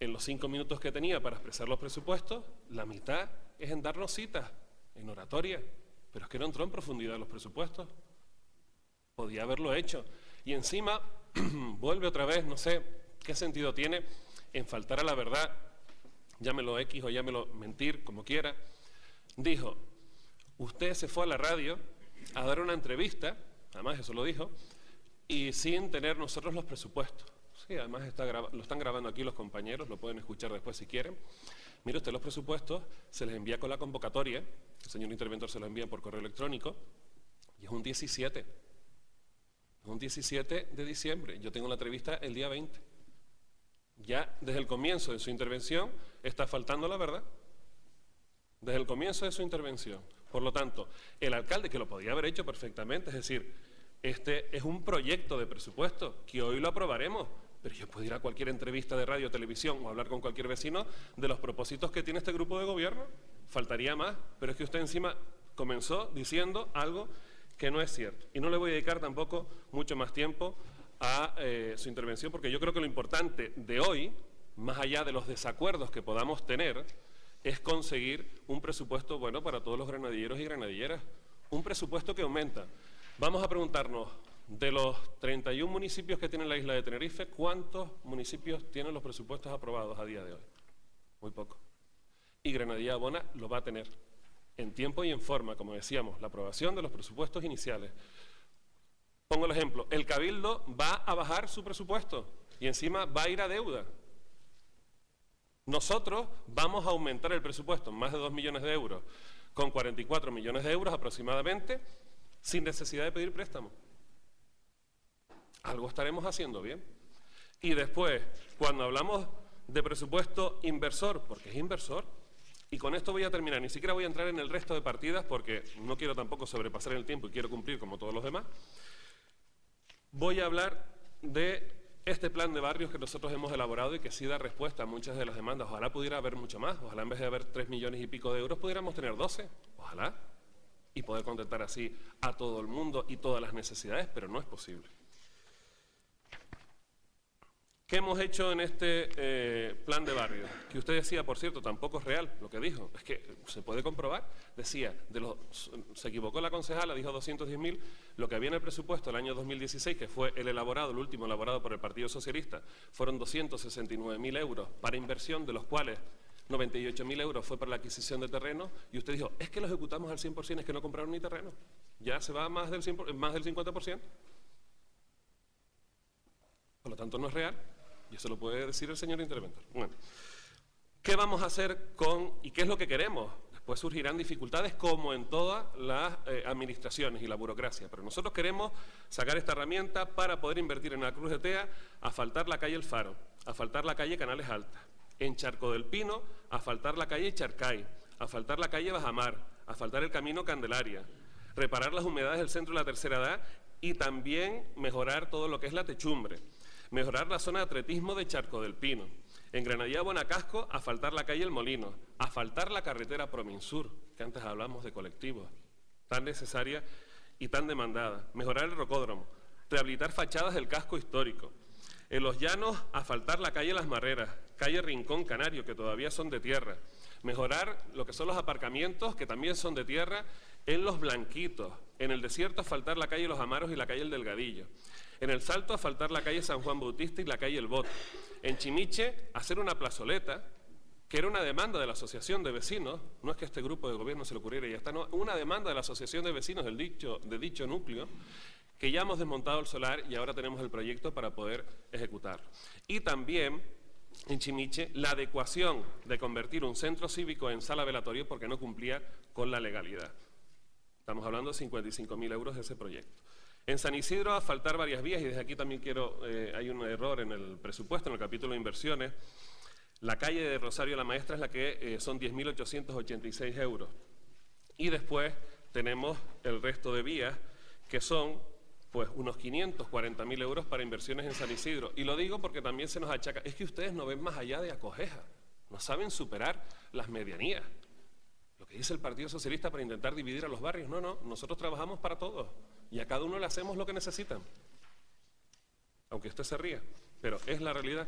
en los cinco minutos que tenía para expresar los presupuestos, la mitad es en darnos citas, en oratoria, pero es que no entró en profundidad los presupuestos. Podía haberlo hecho. Y encima vuelve otra vez, no sé qué sentido tiene en faltar a la verdad, llámelo X o llámelo mentir, como quiera. Dijo, usted se fue a la radio a dar una entrevista, además eso lo dijo, y sin tener nosotros los presupuestos. Sí, además está lo están grabando aquí los compañeros, lo pueden escuchar después si quieren. Mire usted los presupuestos, se les envía con la convocatoria, el señor interventor se lo envía por correo electrónico, y es un 17. Es un 17 de diciembre. Yo tengo la entrevista el día 20. Ya desde el comienzo de su intervención está faltando la verdad. Desde el comienzo de su intervención. Por lo tanto, el alcalde, que lo podía haber hecho perfectamente, es decir, este es un proyecto de presupuesto que hoy lo aprobaremos, pero yo puedo ir a cualquier entrevista de radio televisión o hablar con cualquier vecino de los propósitos que tiene este grupo de gobierno. Faltaría más, pero es que usted encima comenzó diciendo algo que no es cierto. Y no le voy a dedicar tampoco mucho más tiempo a eh, su intervención, porque yo creo que lo importante de hoy, más allá de los desacuerdos que podamos tener, es conseguir un presupuesto bueno para todos los granadilleros y granadilleras. Un presupuesto que aumenta Vamos a preguntarnos, de los 31 municipios que tiene la isla de Tenerife, ¿cuántos municipios tienen los presupuestos aprobados a día de hoy? Muy poco. Y Granadilla Abona lo va a tener en tiempo y en forma, como decíamos, la aprobación de los presupuestos iniciales. Pongo el ejemplo, el Cabildo va a bajar su presupuesto y encima va a ir a deuda. Nosotros vamos a aumentar el presupuesto en más de 2 millones de euros, con 44 millones de euros aproximadamente, sin necesidad de pedir préstamo. Algo estaremos haciendo bien. Y después, cuando hablamos de presupuesto inversor, porque es inversor, y con esto voy a terminar, ni siquiera voy a entrar en el resto de partidas porque no quiero tampoco sobrepasar el tiempo y quiero cumplir como todos los demás, voy a hablar de este plan de barrios que nosotros hemos elaborado y que sí da respuesta a muchas de las demandas. Ojalá pudiera haber mucho más, ojalá en vez de haber 3 millones y pico de euros pudiéramos tener 12, ojalá y poder contentar así a todo el mundo y todas las necesidades, pero no es posible. ¿Qué hemos hecho en este eh, plan de barrio? Que usted decía, por cierto, tampoco es real lo que dijo. Es que se puede comprobar. Decía, de los, se equivocó la concejala, dijo 210.000. Lo que había en el presupuesto el año 2016, que fue el elaborado, el último elaborado por el Partido Socialista, fueron 269.000 euros para inversión, de los cuales 98.000 euros fue para la adquisición de terreno y usted dijo, es que lo ejecutamos al 100%, es que no compraron ni terreno. Ya se va más del, 100, más del 50%. Por lo tanto, no es real. Y eso lo puede decir el señor interventor. Bueno, ¿qué vamos a hacer con y qué es lo que queremos? Después surgirán dificultades como en todas las eh, administraciones y la burocracia. Pero nosotros queremos sacar esta herramienta para poder invertir en la Cruz de Tea, a faltar la calle El Faro, a faltar la calle Canales Altas, en Charco del Pino, a faltar la calle Charcay, a faltar la calle Bajamar, a faltar el camino Candelaria, reparar las humedades del centro de la tercera edad y también mejorar todo lo que es la techumbre, mejorar la zona de atletismo de Charco del Pino. En Granadilla Bonacasco, a faltar la calle El Molino, a faltar la carretera Prominsur, que antes hablamos de colectivos, tan necesaria y tan demandada, mejorar el rocódromo, rehabilitar fachadas del casco histórico, en los llanos, asfaltar la calle Las Marreras, calle Rincón Canario, que todavía son de tierra. Mejorar lo que son los aparcamientos, que también son de tierra, en los Blanquitos. En el desierto, asfaltar la calle Los Amaros y la calle El Delgadillo. En el Salto, asfaltar la calle San Juan Bautista y la calle El Bot. En Chimiche, hacer una plazoleta, que era una demanda de la Asociación de Vecinos, no es que este grupo de gobierno se le ocurriera y ya está, no, una demanda de la Asociación de Vecinos del dicho, de dicho núcleo, que ya hemos desmontado el solar y ahora tenemos el proyecto para poder ejecutarlo. Y también en Chimiche la adecuación de convertir un centro cívico en sala velatorio porque no cumplía con la legalidad. Estamos hablando de 55.000 euros de ese proyecto. En San Isidro a faltar varias vías y desde aquí también quiero, eh, hay un error en el presupuesto, en el capítulo de inversiones. La calle de Rosario la Maestra es la que eh, son 10.886 euros. Y después tenemos el resto de vías que son pues unos 540 mil euros para inversiones en San Isidro. Y lo digo porque también se nos achaca, es que ustedes no ven más allá de acogeja, no saben superar las medianías. Lo que dice el Partido Socialista para intentar dividir a los barrios, no, no, nosotros trabajamos para todos y a cada uno le hacemos lo que necesitan. Aunque usted se ría, pero es la realidad.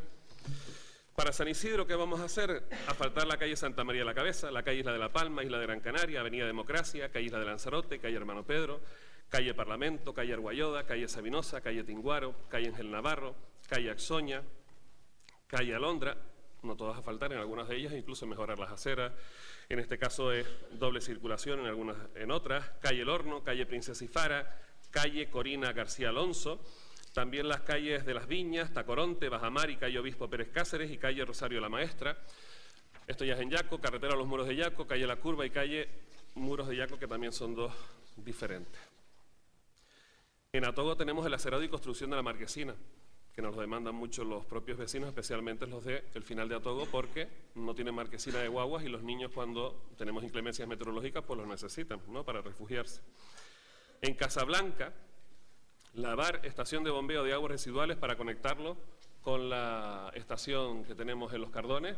Para San Isidro, ¿qué vamos a hacer? Asfaltar la calle Santa María de la Cabeza, la calle Isla de la Palma, Isla de Gran Canaria, Avenida Democracia, calle Isla de Lanzarote, calle Hermano Pedro, calle Parlamento, calle Arguayoda, calle Sabinosa, calle Tinguaro, calle Ángel Navarro, calle Axoña, calle Alondra, no todas a faltar, en algunas de ellas incluso mejorar las aceras, en este caso es doble circulación, en algunas, en otras, calle El Horno, calle Princesa Ifara, calle Corina García Alonso, también las calles de Las Viñas, Tacoronte, Bajamar y calle Obispo Pérez Cáceres y calle Rosario la Maestra. Esto ya es en Yaco, carretera a los Muros de Yaco, calle La Curva y calle Muros de Yaco, que también son dos diferentes. En Atogo tenemos el acerado y construcción de la marquesina, que nos lo demandan mucho los propios vecinos, especialmente los del el final de Atogo, porque no tienen marquesina de guaguas y los niños cuando tenemos inclemencias meteorológicas pues los necesitan ¿no? para refugiarse. En Casablanca lavar estación de bombeo de aguas residuales para conectarlo con la estación que tenemos en Los Cardones,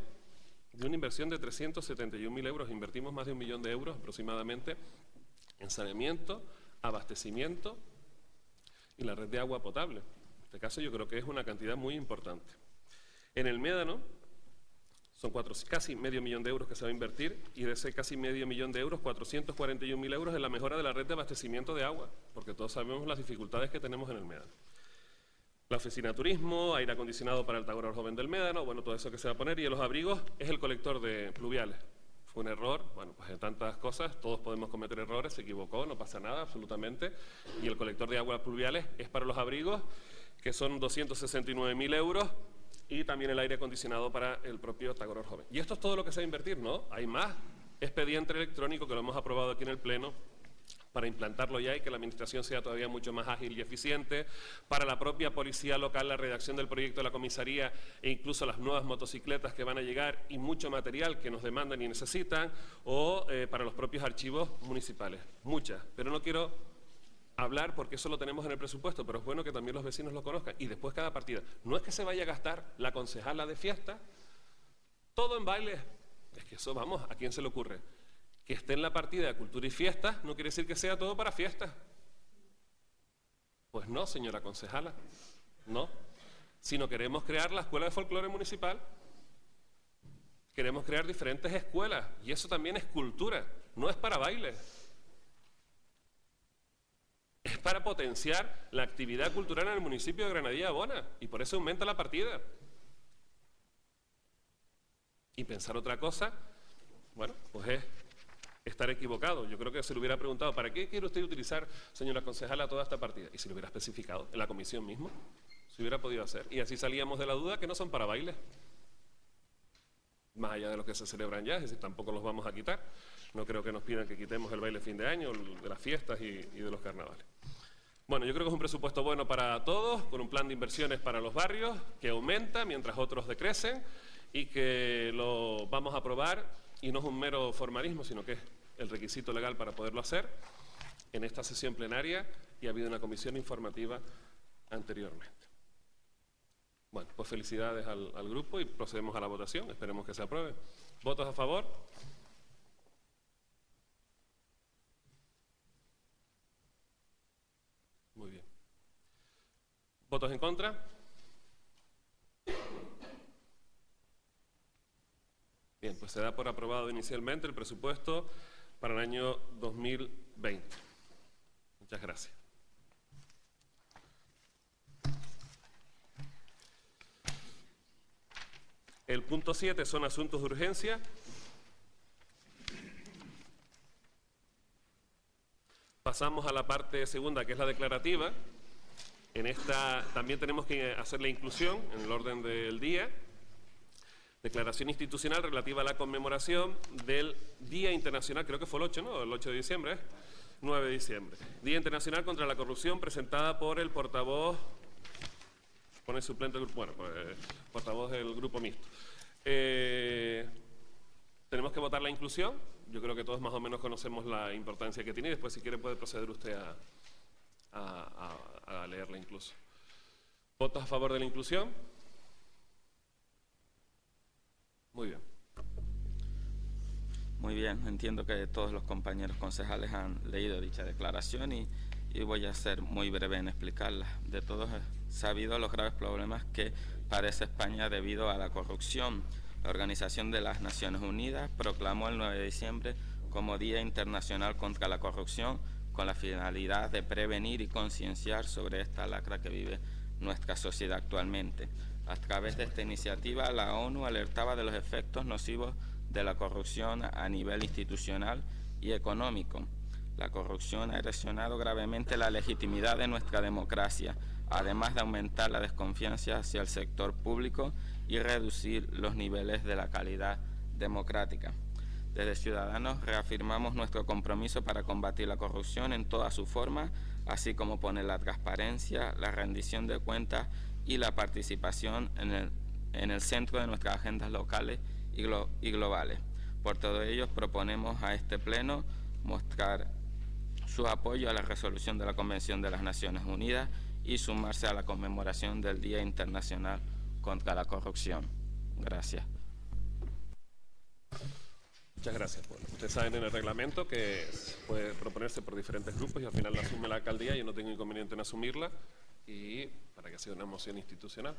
de una inversión de 371.000 euros. Invertimos más de un millón de euros aproximadamente en saneamiento, abastecimiento y la red de agua potable. En este caso yo creo que es una cantidad muy importante. En el Médano son cuatro, casi medio millón de euros que se va a invertir y de ese casi medio millón de euros, 441.000 euros en la mejora de la red de abastecimiento de agua, porque todos sabemos las dificultades que tenemos en el Médano. La oficina de turismo, aire acondicionado para el Tagora Joven del Médano, bueno, todo eso que se va a poner, y en los abrigos es el colector de pluviales. Fue un error, bueno, pues en tantas cosas, todos podemos cometer errores, se equivocó, no pasa nada, absolutamente, y el colector de agua pluviales es para los abrigos, que son 269.000 euros, y también el aire acondicionado para el propio Tagoror Joven. Y esto es todo lo que se va a invertir, ¿no? Hay más expediente electrónico que lo hemos aprobado aquí en el Pleno para implantarlo ya y que la Administración sea todavía mucho más ágil y eficiente, para la propia Policía Local, la redacción del proyecto de la comisaría e incluso las nuevas motocicletas que van a llegar y mucho material que nos demandan y necesitan, o eh, para los propios archivos municipales. Muchas, pero no quiero hablar porque eso lo tenemos en el presupuesto, pero es bueno que también los vecinos lo conozcan. Y después cada partida. No es que se vaya a gastar la concejala de fiesta, todo en baile. Es que eso, vamos, ¿a quién se le ocurre? Que esté en la partida de cultura y fiestas no quiere decir que sea todo para fiestas. Pues no, señora concejala, no. Sino queremos crear la escuela de folclore municipal. Queremos crear diferentes escuelas y eso también es cultura, no es para baile es para potenciar la actividad cultural en el municipio de Granadilla Bona y por eso aumenta la partida. Y pensar otra cosa, bueno, pues es estar equivocado. Yo creo que se le hubiera preguntado, ¿para qué quiere usted utilizar, señora concejala, toda esta partida? Y se lo hubiera especificado en la comisión mismo, se hubiera podido hacer. Y así salíamos de la duda que no son para bailes, más allá de los que se celebran ya, es decir, tampoco los vamos a quitar. No creo que nos pidan que quitemos el baile fin de año, de las fiestas y, y de los carnavales. Bueno, yo creo que es un presupuesto bueno para todos, con un plan de inversiones para los barrios que aumenta mientras otros decrecen y que lo vamos a aprobar y no es un mero formalismo, sino que es el requisito legal para poderlo hacer en esta sesión plenaria y ha habido una comisión informativa anteriormente. Bueno, pues felicidades al, grupo y procedemos a la votación. Esperemos que se apruebe. ¿Votos a favor? Muy bien. ¿Votos en contra? Bien, pues se da por aprobado inicialmente el presupuesto para el año 2020. Muchas gracias. El punto 7 son asuntos de urgencia. Pasamos a la parte segunda, que es la declarativa. En esta también tenemos que hacer la inclusión en el orden del día. Declaración institucional relativa a la conmemoración del Día Internacional, creo que fue el 8, ¿no? El 8 de diciembre, ¿eh? 9 de diciembre. Día Internacional contra la Corrupción, presentada por el portavoz, pone suplente, bueno, pues, portavoz del Grupo Mixto. Eh, tenemos que votar la inclusión. Yo creo que todos más o menos conocemos la importancia que tiene y después si quiere puede proceder usted a, a, leerla incluso. ¿Votos a favor de la inclusión? Muy bien. Muy bien, entiendo que todos los compañeros concejales han leído dicha declaración y, y voy a ser muy breve en explicarla. De todos sabido los graves problemas que padece España debido a la corrupción. La Organización de las Naciones Unidas proclamó el 9 de diciembre como Día Internacional contra la Corrupción con la finalidad de prevenir y concienciar sobre esta lacra que vive nuestra sociedad actualmente. A través de esta iniciativa, la ONU alertaba de los efectos nocivos de la corrupción a nivel institucional y económico. La corrupción ha erosionado gravemente la legitimidad de nuestra democracia, además de aumentar la desconfianza hacia el sector público y reducir los niveles de la calidad democrática. Desde Ciudadanos reafirmamos nuestro compromiso para combatir la corrupción en todas sus formas, así como poner la transparencia, la rendición de cuentas y la participación en el, en el centro de nuestras agendas locales y globales. Por todo ello, proponemos a este Pleno mostrar su apoyo a la resolución de la Convención de las Naciones Unidas y sumarse a la conmemoración del Día Internacional contra la Corrupción. Gracias. Muchas gracias. ustedes saben en el reglamento que puede proponerse por diferentes grupos y al final la asume la alcaldía. Yo no tengo inconveniente en asumirla y para que sea una moción institucional.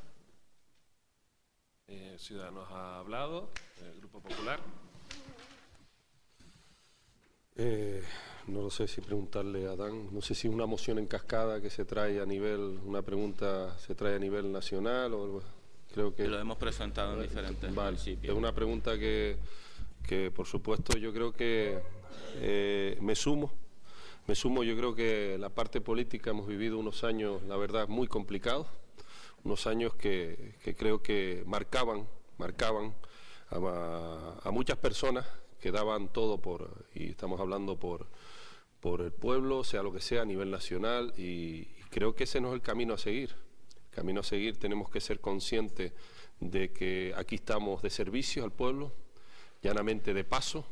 Eh, Ciudadanos ha hablado, el Grupo Popular. Eh, no lo sé si preguntarle a Dan, no sé si una moción en cascada que se trae a nivel, una pregunta se trae a nivel nacional o algo. Creo que lo hemos presentado en diferentes vale, Es una pregunta que, que, por supuesto, yo creo que eh, me sumo. Me sumo, yo creo que la parte política hemos vivido unos años, la verdad, muy complicados, unos años que, que creo que marcaban, marcaban a, a muchas personas que daban todo por, y estamos hablando por, por el pueblo, sea lo que sea, a nivel nacional, y, creo que ese no es el camino a seguir. El camino a seguir tenemos que ser conscientes de que aquí estamos de servicio al pueblo, llanamente de paso,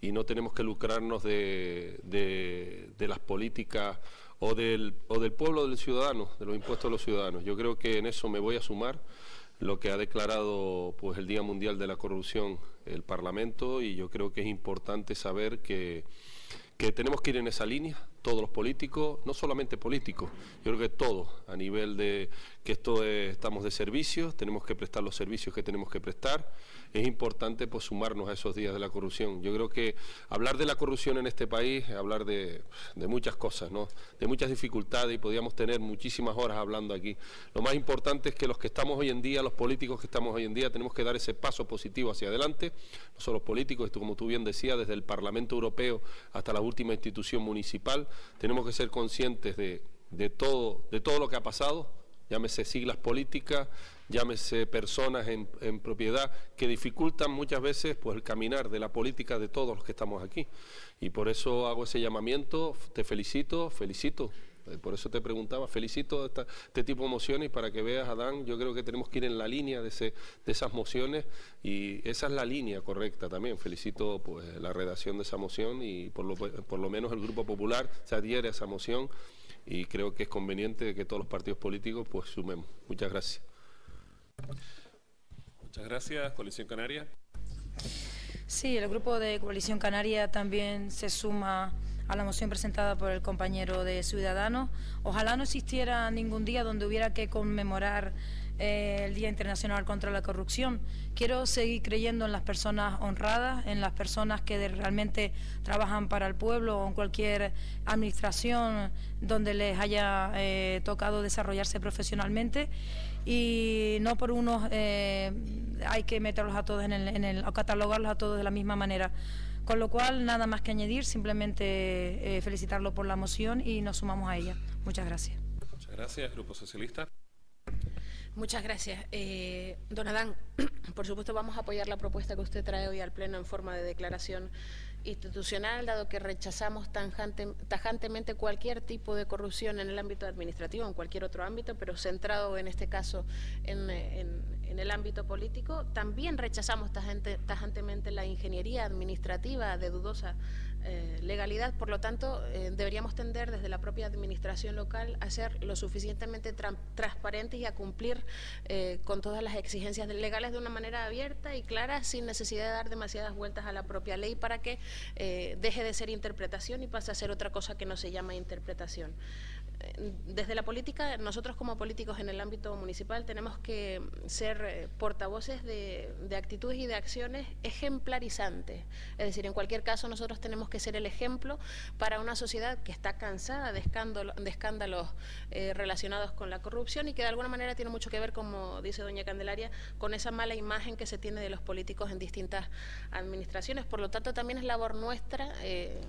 y no tenemos que lucrarnos de, de, las políticas o del, o del pueblo del ciudadano, de los impuestos de los ciudadanos. Yo creo que en eso me voy a sumar lo que ha declarado pues el Día Mundial de la Corrupción el Parlamento y yo creo que es importante saber que que tenemos que ir en esa línea, todos los políticos, no solamente políticos, yo creo que todos, a nivel de que esto estamos de servicios, tenemos que prestar los servicios que tenemos que prestar, es importante pues sumarnos a esos días de la corrupción. Yo creo que hablar de la corrupción en este país es hablar de, muchas cosas, ¿no? de muchas dificultades y podríamos tener muchísimas horas hablando aquí. Lo más importante es que los que estamos hoy en día, los políticos que estamos hoy en día, tenemos que dar ese paso positivo hacia adelante, no solo los políticos, esto como tú bien decías, desde el Parlamento Europeo hasta la última institución municipal, tenemos que ser conscientes de, de todo, de todo lo que ha pasado, llámese siglas políticas, llámese personas en, propiedad, que dificultan muchas veces pues, el caminar de la política de todos los que estamos aquí. Y por eso hago ese llamamiento, te felicito, felicito. Eh, por eso te preguntaba, felicito este tipo de mociones para que veas, Adán, yo creo que tenemos que ir en la línea de, ese, de esas mociones y esa es la línea correcta también. Felicito pues, la redacción de esa moción y por lo, por lo menos el Grupo Popular se adhiere a esa moción y creo que es conveniente que todos los partidos políticos pues sumemos. Muchas gracias. Muchas gracias. Coalición Canaria. Sí, el grupo de Coalición Canaria también se suma a la moción presentada por el compañero de Ciudadanos. Ojalá no existiera ningún día donde hubiera que conmemorar eh, el Día Internacional contra la Corrupción. Quiero seguir creyendo en las personas honradas, en las personas que realmente trabajan para el pueblo o en cualquier administración donde les haya eh, tocado desarrollarse profesionalmente y no por unos eh, hay que meterlos a todos en el, en el, o catalogarlos a todos de la misma manera. Con lo cual, nada más que añadir, simplemente eh, felicitarlo por la moción y nos sumamos a ella. Muchas gracias. Muchas gracias, Grupo Socialista. Muchas gracias. Eh, don Adán, por supuesto vamos a apoyar la propuesta que usted trae hoy al Pleno en forma de declaración institucional, dado que rechazamos tajantemente cualquier tipo de corrupción en el ámbito administrativo, en cualquier otro ámbito, pero centrado en este caso en, el ámbito político. También rechazamos tajantemente la ingeniería administrativa de dudosa eh, legalidad, por lo tanto, eh, deberíamos tender desde la propia administración local a ser lo suficientemente transparentes y a cumplir eh, con todas las exigencias legales de una manera abierta y clara, sin necesidad de dar demasiadas vueltas a la propia ley para que deje de ser interpretación y pase a ser otra cosa que no se llama interpretación. Desde la política, nosotros como políticos en el ámbito municipal tenemos que ser eh, portavoces de, actitudes y de acciones ejemplarizantes. Es decir, en cualquier caso nosotros tenemos que ser el ejemplo para una sociedad que está cansada de, de escándalos eh, relacionados con la corrupción y que de alguna manera tiene mucho que ver, como dice doña Candelaria, con esa mala imagen que se tiene de los políticos en distintas administraciones. Por lo tanto, también es labor nuestra eh,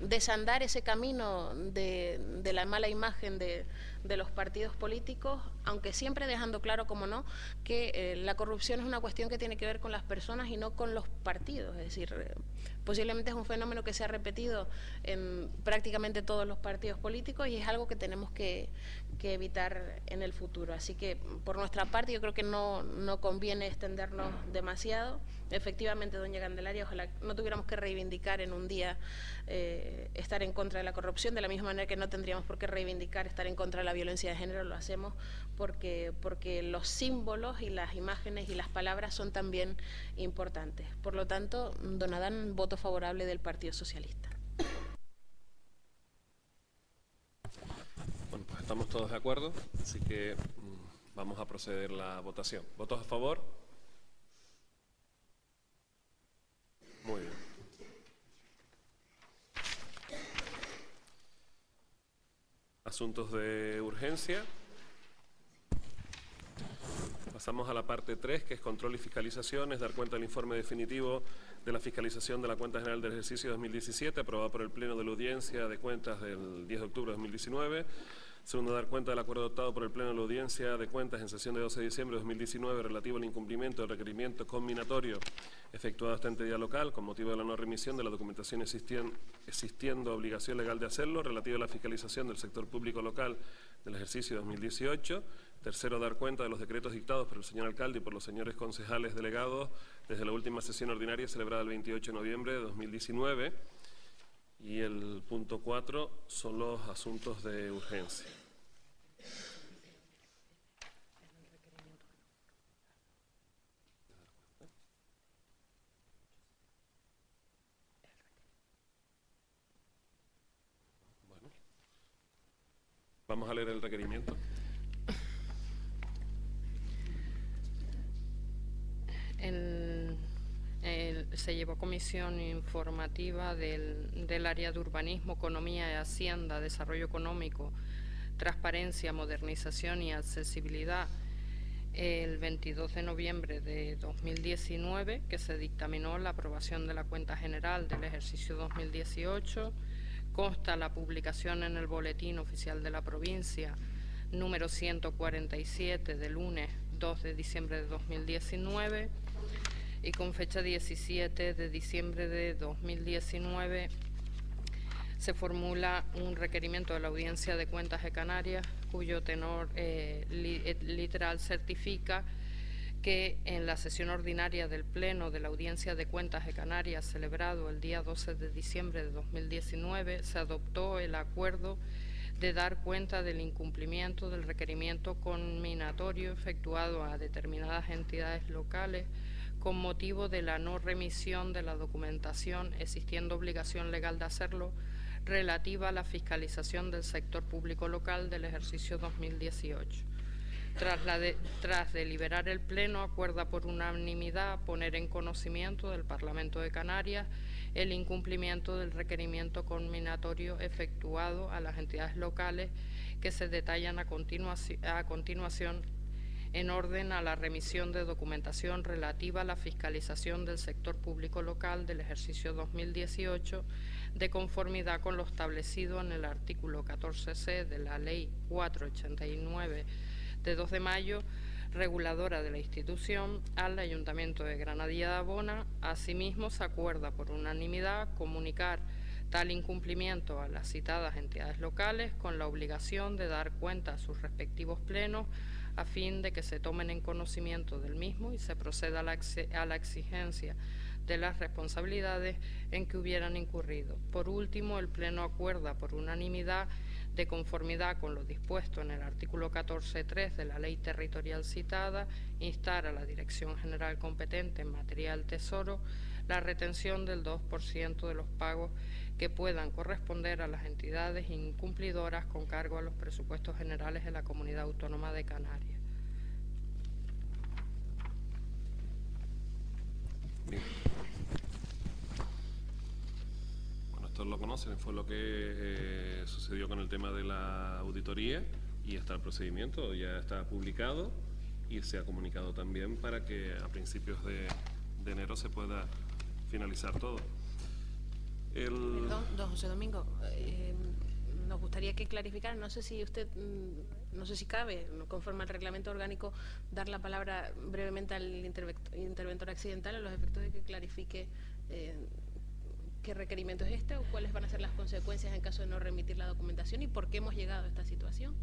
desandar ese camino de, la mala imagen de, los partidos políticos, aunque siempre dejando claro, como no, que eh, la corrupción es una cuestión que tiene que ver con las personas y no con los partidos. Es decir, eh, posiblemente es un fenómeno que se ha repetido en prácticamente todos los partidos políticos y es algo que tenemos que, que evitar en el futuro. Así que por nuestra parte yo creo que no, no conviene extendernos demasiado. Efectivamente, doña Candelaria, ojalá no tuviéramos que reivindicar en un día eh, estar en contra de la corrupción, de la misma manera que no tendríamos por qué reivindicar estar en contra de la violencia de género, lo hacemos porque, porque los símbolos y las imágenes y las palabras son también importantes. Por lo tanto, don Adán, voto favorable del Partido Socialista. Bueno, pues estamos todos de acuerdo, así que mm, vamos a proceder la votación. ¿Votos a favor? Muy bien. Asuntos de urgencia. Pasamos a la parte 3, que es control y fiscalización, es dar cuenta del informe definitivo de la fiscalización de la cuenta general del ejercicio 2017, aprobado por el Pleno de la Audiencia de Cuentas del 10 de octubre de 2019. Segundo, dar cuenta del acuerdo adoptado por el Pleno de la Audiencia de Cuentas en sesión de 12 de diciembre de 2019 relativo al incumplimiento del requerimiento combinatorio efectuado esta entidad local con motivo de la no remisión de la documentación existiendo obligación legal de hacerlo relativo a la fiscalización del sector público local del ejercicio 2018. Tercero, dar cuenta de los decretos dictados por el señor alcalde y por los señores concejales delegados desde la última sesión ordinaria celebrada el 28 de noviembre de 2019. Y el punto cuatro son los asuntos de urgencia. Vamos a leer el requerimiento. Se llevó comisión informativa del, del, área de urbanismo, economía y hacienda, desarrollo económico, transparencia, modernización y accesibilidad. El 22 de noviembre de 2019, que se dictaminó la aprobación de la cuenta general del ejercicio 2018 consta la publicación en el Boletín Oficial de la Provincia número 147 de lunes 2 de diciembre de 2019 y con fecha 17 de diciembre de 2019 se formula un requerimiento de la Audiencia de Cuentas de Canarias cuyo tenor eh, eh, literal certifica que en la sesión ordinaria del Pleno de la Audiencia de Cuentas de Canarias, celebrado el día 12 de diciembre de 2019, se adoptó el acuerdo de dar cuenta del incumplimiento del requerimiento conminatorio efectuado a determinadas entidades locales con motivo de la no remisión de la documentación, existiendo obligación legal de hacerlo, relativa a la fiscalización del sector público local del ejercicio 2018. Tras, la tras deliberar el Pleno, acuerda por unanimidad poner en conocimiento del Parlamento de Canarias el incumplimiento del requerimiento conminatorio efectuado a las entidades locales que se detallan a continuación en orden a la remisión de documentación relativa a la fiscalización del sector público local del ejercicio 2018 de conformidad con lo establecido en el artículo 14c de la Ley 489 de 2 de mayo, reguladora de la institución, al Ayuntamiento de Granadilla de Abona. Asimismo, se acuerda por unanimidad comunicar tal incumplimiento a las citadas entidades locales con la obligación de dar cuenta a sus respectivos plenos a fin de que se tomen en conocimiento del mismo y se proceda a la, exigencia de las responsabilidades en que hubieran incurrido. Por último, el Pleno acuerda por unanimidad de conformidad con lo dispuesto en el artículo 14.3 de la ley territorial citada, instar a la Dirección General competente en materia del Tesoro la retención del 2% de los pagos que puedan corresponder a las entidades incumplidoras con cargo a los presupuestos generales de la Comunidad Autónoma de Canarias. Bueno, esto lo conocen, fue lo que eh, sucedió con el tema de la auditoría y está el procedimiento, ya está publicado y se ha comunicado también para que a principios de enero se pueda finalizar todo. Perdón, don José Domingo, eh, nos gustaría que clarificara, no sé si usted, mm, no sé si cabe, conforme al reglamento orgánico, dar la palabra brevemente al interventor accidental a los efectos de que clarifique eh, qué requerimiento es este o cuáles van a ser las consecuencias en caso de no remitir la documentación y por qué hemos llegado a esta situación.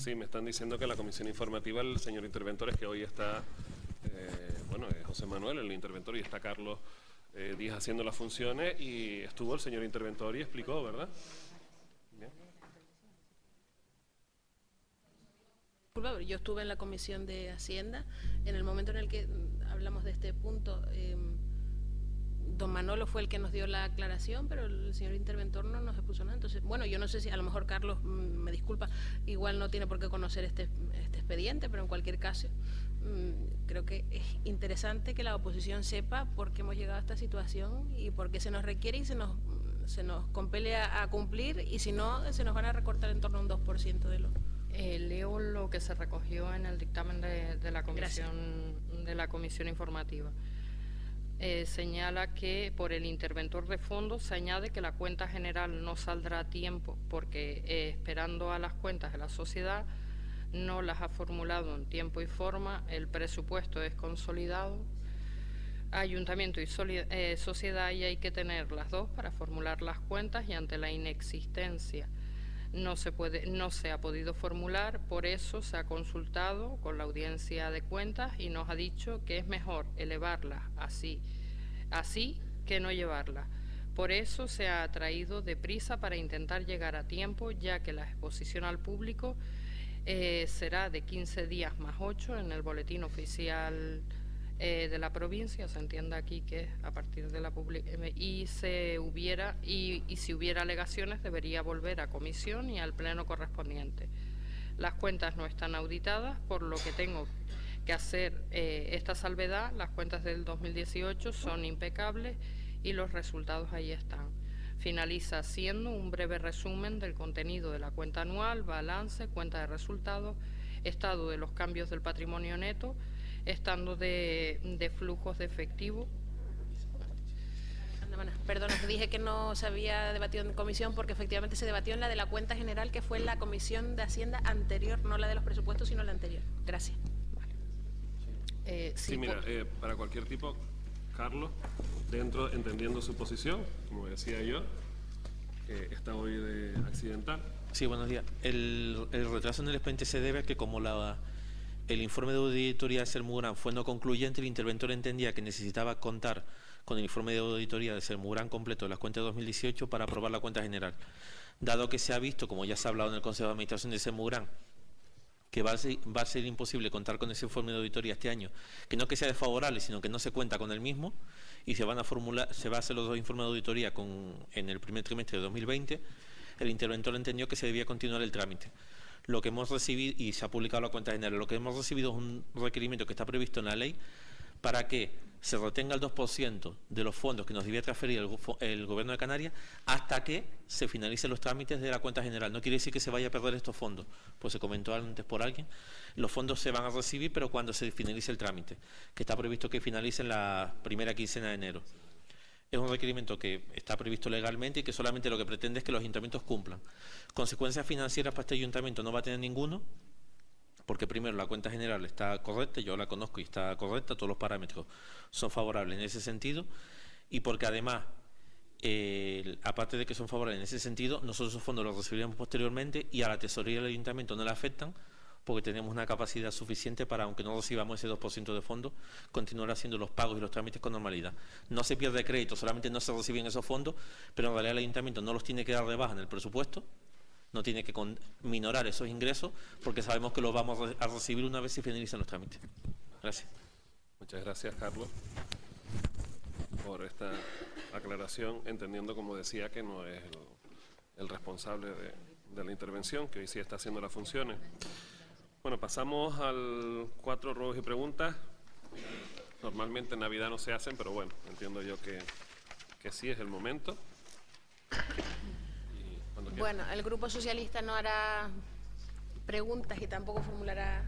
Sí, me están diciendo que la comisión informativa, el señor interventor, es que hoy está, eh, bueno, es José Manuel, el interventor, y está Carlos eh, Díaz haciendo las funciones, y estuvo el señor interventor y explicó, ¿verdad? Yo estuve en la comisión de Hacienda en el momento en el que mm, hablamos de este punto. Eh, don Manolo fue el que nos dio la aclaración, pero el señor interventor no nos expuso nada. Entonces, bueno, yo no sé si a lo mejor Carlos, mm, me disculpa, igual no tiene por qué conocer este, este expediente, pero en cualquier caso, mm, creo que es interesante que la oposición sepa por qué hemos llegado a esta situación y por qué se nos requiere y se nos, se nos compele a, cumplir y si no, se nos van a recortar en torno a un 2% de lo... Eh, leo lo que se recogió en el dictamen de, la comisión de la comisión informativa. Eh, señala que por el interventor de fondos se añade que la cuenta general no saldrá a tiempo porque eh, esperando a las cuentas de la sociedad no las ha formulado en tiempo y forma, el presupuesto es consolidado, ayuntamiento y eh, sociedad y hay que tener las dos para formular las cuentas y ante la inexistencia no se, puede, no se ha podido formular, por eso se ha consultado con la audiencia de cuentas y nos ha dicho que es mejor elevarlas así, así que no llevarlas. Por eso se ha traído deprisa para intentar llegar a tiempo, ya que la exposición al público eh, será de 15 días más 8 en el boletín oficial eh, de la provincia, se entiende aquí que a partir de la eh, y se hubiera y, si hubiera alegaciones debería volver a comisión y al pleno correspondiente. Las cuentas no están auditadas, por lo que tengo que hacer eh, esta salvedad. Las cuentas del 2018 son impecables y los resultados ahí están. Finaliza siendo un breve resumen del contenido de la cuenta anual, balance, cuenta de resultados, estado de los cambios del patrimonio neto, estando de, flujos de efectivo. Perdón, dije que no se había debatido en comisión porque efectivamente se debatió en la de la cuenta general que fue en la comisión de Hacienda anterior, no la de los presupuestos, sino la anterior. Gracias. Eh, sí, mira, eh, para cualquier tipo, Carlos, dentro, entendiendo su posición, como decía yo, está hoy de accidental. Sí, buenos días. El, el retraso en el expediente se debe a que como la el informe de auditoría de Sermurán fue no concluyente, el interventor entendía que necesitaba contar con el informe de auditoría de Sermurán completo de las cuentas de 2018 para aprobar la cuenta general. Dado que se ha visto, como ya se ha hablado en el Consejo de Administración de Sermurán, que va a, ser, imposible contar con ese informe de auditoría este año, que no que sea desfavorable, sino que no se cuenta con el mismo, y se van a formular, se va a hacer los dos informes de auditoría en el primer trimestre de 2020, el interventor entendió que se debía continuar el trámite lo que hemos recibido, y se ha publicado la cuenta general, lo que hemos recibido es un requerimiento que está previsto en la ley para que se retenga el 2% de los fondos que nos debía transferir el, Gobierno de Canarias hasta que se finalicen los trámites de la cuenta general. No quiere decir que se vaya a perder estos fondos, pues se comentó antes por alguien. Los fondos se van a recibir, pero cuando se finalice el trámite, que está previsto que finalice en la primera quincena de enero es un requerimiento que está previsto legalmente y que solamente lo que pretende es que los ayuntamientos cumplan. Consecuencias financieras para este ayuntamiento no va a tener ninguno, porque primero la cuenta general está correcta, yo la conozco y está correcta, todos los parámetros son favorables en ese sentido, y porque además, aparte de que son favorables en ese sentido, nosotros esos fondos los recibiremos posteriormente y a la tesorería del ayuntamiento no le afectan, porque tenemos una capacidad suficiente para, aunque no recibamos ese 2% de fondos, continuar haciendo los pagos y los trámites con normalidad. No se pierde crédito, solamente no se reciben esos fondos, pero en realidad el ayuntamiento no los tiene que dar de baja en el presupuesto, no tiene que minorar esos ingresos porque sabemos que los vamos a re- a recibir una vez se finalicen los trámites. Gracias. Muchas gracias, Carlos, por esta aclaración, entendiendo, como decía, que no es el, responsable de la intervención, que hoy sí está haciendo las funciones. Bueno, pasamos al cuatro ruegos y preguntas. Normalmente en Navidad no se hacen, pero bueno, entiendo yo que, que sí es el momento. Y. Bueno, el Grupo Socialista no hará preguntas y tampoco formulará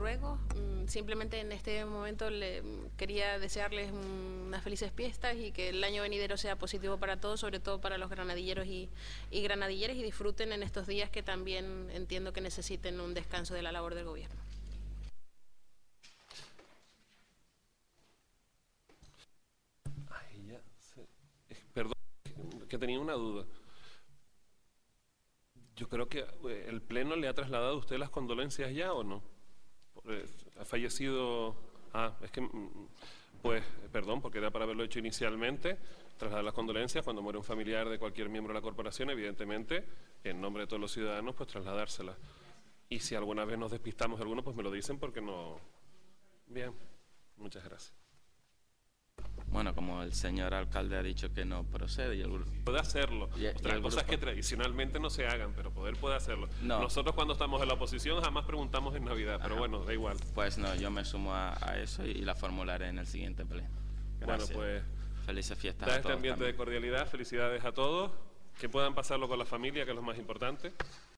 ruegos. Mm, Simplemente en este momento le, quería desearles unas felices fiestas y que el año venidero sea positivo para todos, sobre todo para los granadilleros y, y granadilleras, y disfruten en estos días que también entiendo que necesiten un descanso de la labor del gobierno. Eh, Perdón, que tenía una duda. Yo creo que eh, el Pleno le ha trasladado a usted las condolencias ya o no. Ha fallecido. Ah, es que. mm, Pues, perdón, porque era para haberlo hecho inicialmente. Trasladar las condolencias cuando muere un familiar de cualquier miembro de la corporación, evidentemente, en nombre de todos los ciudadanos, pues trasladárselas. Y si alguna vez nos despistamos de alguno, pues me lo dicen porque no. Bien, muchas gracias. Bueno, como el señor alcalde ha dicho que no procede y el grupo... puede hacerlo. Y- y Otras cosas grupo- que tradicionalmente no se hagan, pero poder puede hacerlo. No. Nosotros cuando estamos en la oposición jamás preguntamos en Navidad, pero bueno, da igual. Pues no, yo me sumo a, a eso y la formularé en el siguiente pleno. Bueno, Gracias. pues Felices fiestas da a este todos ambiente de cordialidad, felicidades a todos, que puedan pasarlo con la familia, que es lo más importante.